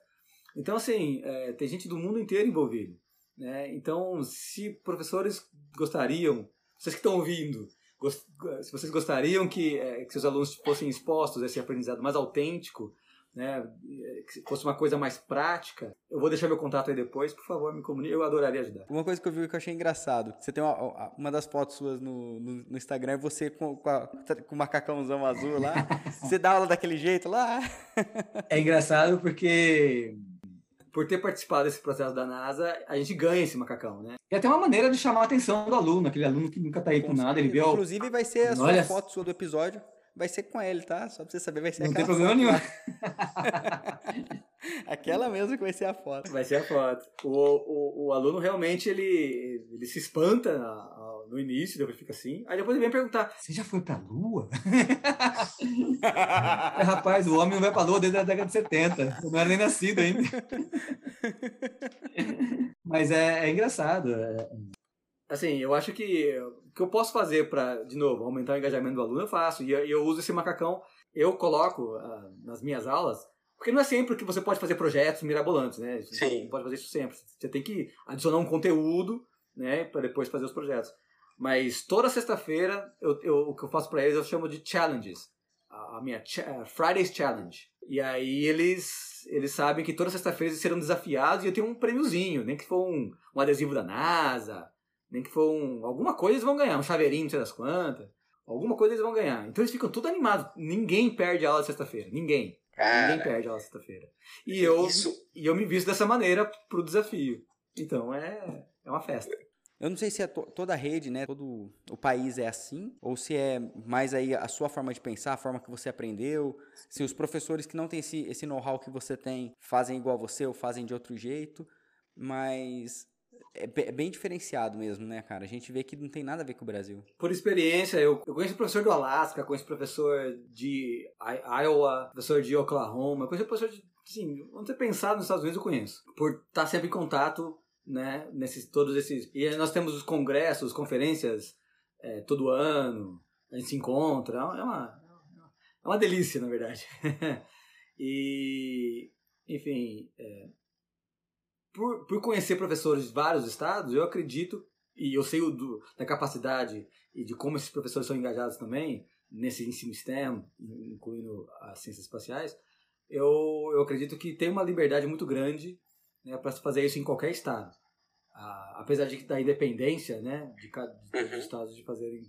Então, assim, é, tem gente do mundo inteiro envolvido. Né? Então, se professores gostariam, vocês que estão ouvindo, gost, se vocês gostariam que, é, que seus alunos fossem expostos a esse aprendizado mais autêntico, né, que fosse uma coisa mais prática, eu vou deixar meu contato aí depois, por favor, me comunique, eu adoraria ajudar. Uma coisa que eu vi que eu achei engraçado, você tem uma, uma das fotos suas no, no, no Instagram, é você com, com, a, com o macacãozão azul lá, você dá aula daquele jeito lá? é engraçado porque por ter participado desse processo da NASA, a gente ganha esse macacão, né? E até uma maneira de chamar a atenção do aluno, aquele aluno que nunca tá aí com, com nada, ele vê... Inclusive vai ser a sua Olha... foto sua do episódio, vai ser com ele, tá? Só pra você saber, vai ser Não tem problema nenhum. Aquela mesmo que vai ser a foto. Vai ser a foto. O, o, o aluno realmente, ele, ele se espanta no início, depois fica assim. Aí depois ele vem perguntar: Você já foi pra Lua? é, rapaz, o homem não vai pra Lua desde a década de 70. Eu não era nem nascido ainda. Mas é, é engraçado. É... Assim, eu acho que o que eu posso fazer para, de novo, aumentar o engajamento do aluno, eu faço. E eu, eu uso esse macacão, eu coloco uh, nas minhas aulas. Porque não é sempre que você pode fazer projetos mirabolantes, né? Você Sim. não pode fazer isso sempre. Você tem que adicionar um conteúdo, né, para depois fazer os projetos. Mas toda sexta-feira, eu, eu, o que eu faço para eles eu chamo de challenges. A, minha uh, Friday's Challenge. E aí eles, eles sabem que toda sexta-feira eles serão desafiados e eu tenho um prêmiozinho, nem que for um, um adesivo da NASA, nem que for um, alguma coisa eles vão ganhar, um chaveirinho, não sei das quantas. Alguma coisa eles vão ganhar. Então eles ficam tudo animados. Ninguém perde a aula de sexta-feira. Ninguém. Cara, Ninguém perde a aula de sexta-feira. E eu, isso... e eu me visto dessa maneira pro desafio. Então é, é uma festa. Eu não sei se é to toda a rede, né, todo o país é assim, ou se é mais aí a sua forma de pensar, a forma que você aprendeu, se os professores que não têm esse, esse know-how que você tem fazem igual você ou fazem de outro jeito, mas é, é bem diferenciado mesmo, né, cara? A gente vê que não tem nada a ver com o Brasil. Por experiência, eu, eu conheço professor do Alasca, conheço professor de Iowa, professor de Oklahoma, conheço professor de, assim, onde você pensar nos Estados Unidos eu conheço. Por estar sempre em contato né? Nesses, todos esses. E nós temos os congressos, conferências é, todo ano, a gente se encontra, é uma, é uma delícia, na verdade. e, enfim, é, por, por conhecer professores de vários estados, eu acredito, e eu sei o do, da capacidade e de como esses professores são engajados também nesse ensino STEM, incluindo as ciências espaciais, eu, eu acredito que tem uma liberdade muito grande né, para fazer isso em qualquer estado. Ah, apesar de da independência né, de, cada, de todos os uhum. estados de fazerem,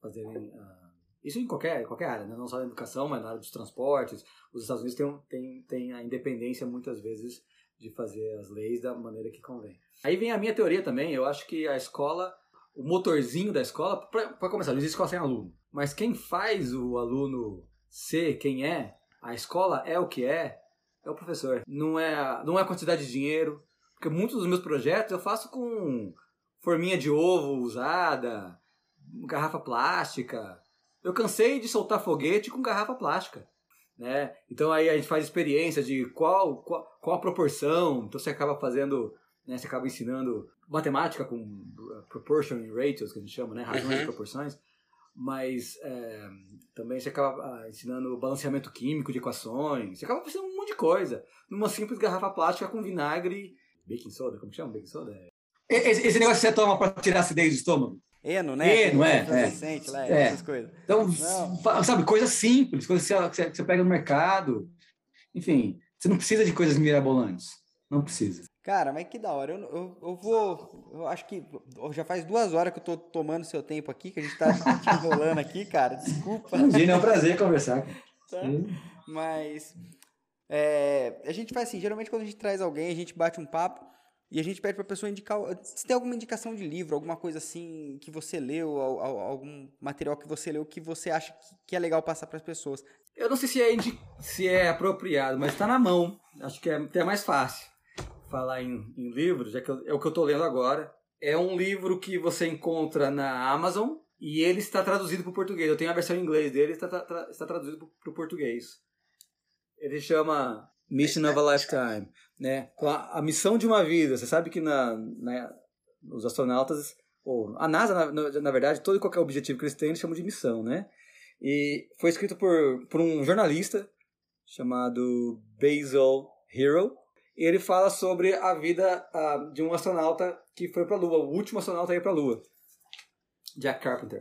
fazerem ah, Isso em qualquer, qualquer área, né? não só na educação, mas na área dos transportes. Os Estados Unidos têm, têm, têm a independência, muitas vezes, de fazer as leis da maneira que convém. Aí vem a minha teoria também. Eu acho que a escola, o motorzinho da escola, para começar, não existe escola sem aluno. Mas quem faz o aluno ser quem é, a escola é o que é, é o professor. Não é, não é a quantidade de dinheiro. Porque muitos dos meus projetos eu faço com forminha de ovo usada, garrafa plástica. Eu cansei de soltar foguete com garrafa plástica. Né? Então aí a gente faz experiência de qual, qual, qual a proporção. Então você acaba fazendo, né, você acaba ensinando matemática com uh, proportion ratios, que a gente chama, né? Razões uhum. de proporções. Mas é, também você acaba ah, ensinando balanceamento químico de equações. Você acaba ensinando um monte de coisa. Numa simples garrafa plástica com vinagre, baking soda, como chama? Baking soda? Esse, esse negócio que você toma para tirar acidez do estômago? Eno, né? Eno, é. é. Lá, é. Essas coisas. Então, não. sabe, coisas simples, coisas que você, que você pega no mercado. Enfim, você não precisa de coisas mirabolantes. Não precisa. Cara, mas que da hora. Eu, eu, eu vou. Eu acho que já faz duas horas que eu tô tomando seu tempo aqui, que a gente tá te enrolando aqui, cara. Desculpa. Imagina, é um prazer conversar. Tá? Mas. É, a gente faz assim, geralmente quando a gente traz alguém, a gente bate um papo. E a gente pede para a pessoa indicar. Se tem alguma indicação de livro, alguma coisa assim que você leu, algum material que você leu que você acha que é legal passar para as pessoas. Eu não sei se é, se é apropriado, mas está na mão. Acho que é até mais fácil falar em, em livros, já que eu, é o que eu estou lendo agora. É um livro que você encontra na Amazon e ele está traduzido para o português. Eu tenho a versão em inglês dele, está, está traduzido para o português. Ele chama Mission of a Lifetime né? Com a, a, missão de uma vida. Você sabe que na, na os astronautas, ou a NASA, na, na, verdade, todo e qualquer objetivo que eles têm, eles chamam de missão, né? E foi escrito por, por um jornalista chamado Basil Hero. E ele fala sobre a vida uh, de um astronauta que foi para a Lua, o último astronauta a ir para a Lua, Jack Carpenter.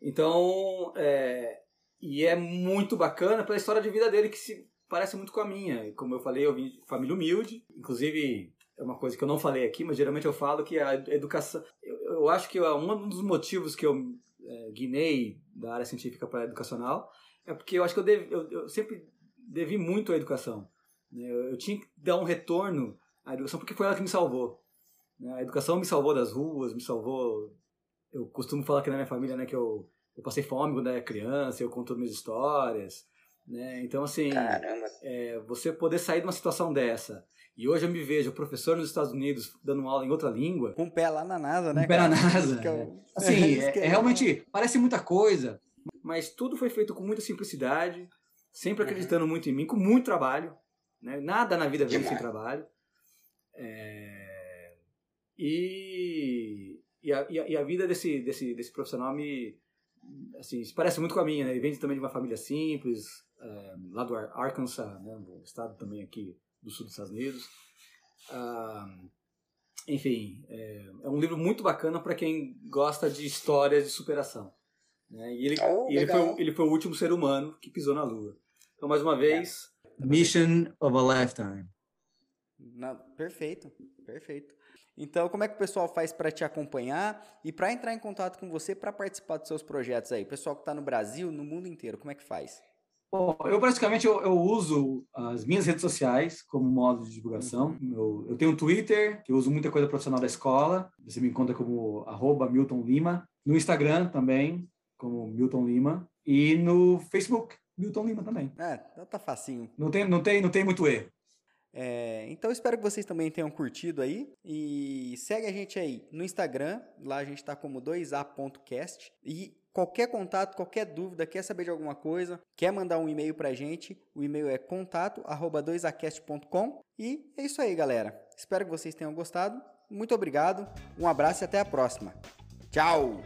Então, é, e é muito bacana pela história de vida dele que se parece muito com a minha. Como eu falei, eu vim de família humilde. Inclusive, é uma coisa que eu não falei aqui, mas geralmente eu falo que a educação. Eu, eu acho que um dos motivos que eu é, guinei da área científica para a educacional é porque eu acho que eu, eu, eu sempre devi muito à educação. Né? Eu, eu, tinha que dar um retorno à educação porque foi ela que me salvou. Né? A educação me salvou das ruas, me salvou. Eu costumo falar aqui na minha família né, que eu, eu passei fome quando era criança, eu conto minhas histórias. Né? Então, assim, é, você poder sair de uma situação dessa. E hoje eu me vejo professor nos Estados Unidos dando aula em outra língua. Com o pé lá na NASA, né? Com o pé na NASA. É. Assim, é, é, realmente, parece muita coisa. Mas tudo foi feito com muita simplicidade, sempre uhum. acreditando uhum. muito em mim, com muito trabalho. Né? Nada na vida vem sem trabalho. É... E, e, a, e a vida desse, desse, desse profissional me assim, se parece muito com a minha, né? Ele vem também de uma família simples, é, lá do Arkansas, né, do estado também aqui do sul dos Estados Unidos. Ah, enfim, é, é, um livro muito bacana para quem gosta de histórias de superação. Né? E ele, oh, ele, foi, ele foi o último ser humano que pisou na Lua. Então, mais uma vez. Mission of a Lifetime. Na, perfeito, perfeito. Então, como é que o pessoal faz para te acompanhar e para entrar em contato com você para participar dos seus projetos aí? O pessoal que está no Brasil, no mundo inteiro, como é que faz? Bom, eu praticamente eu, eu, uso as minhas redes sociais como modo de divulgação. Uhum. Eu, eu, tenho um Twitter, que eu uso muita coisa profissional da escola. Você me encontra como arroba Milton Lima. No Instagram também, como Milton Lima. E no Facebook, Milton Lima também. É, tá facinho. Não tem, não tem, não tem muito erro. É, então espero que vocês também tenham curtido aí e segue a gente aí no Instagram, lá a gente está como 2a.cast e Qualquer contato, qualquer dúvida, quer saber de alguma coisa, quer mandar um e-mail pra gente, o e-mail é contato@2acast.com. E é isso aí, galera. Espero que vocês tenham gostado. Muito obrigado. Um abraço e até a próxima. Tchau.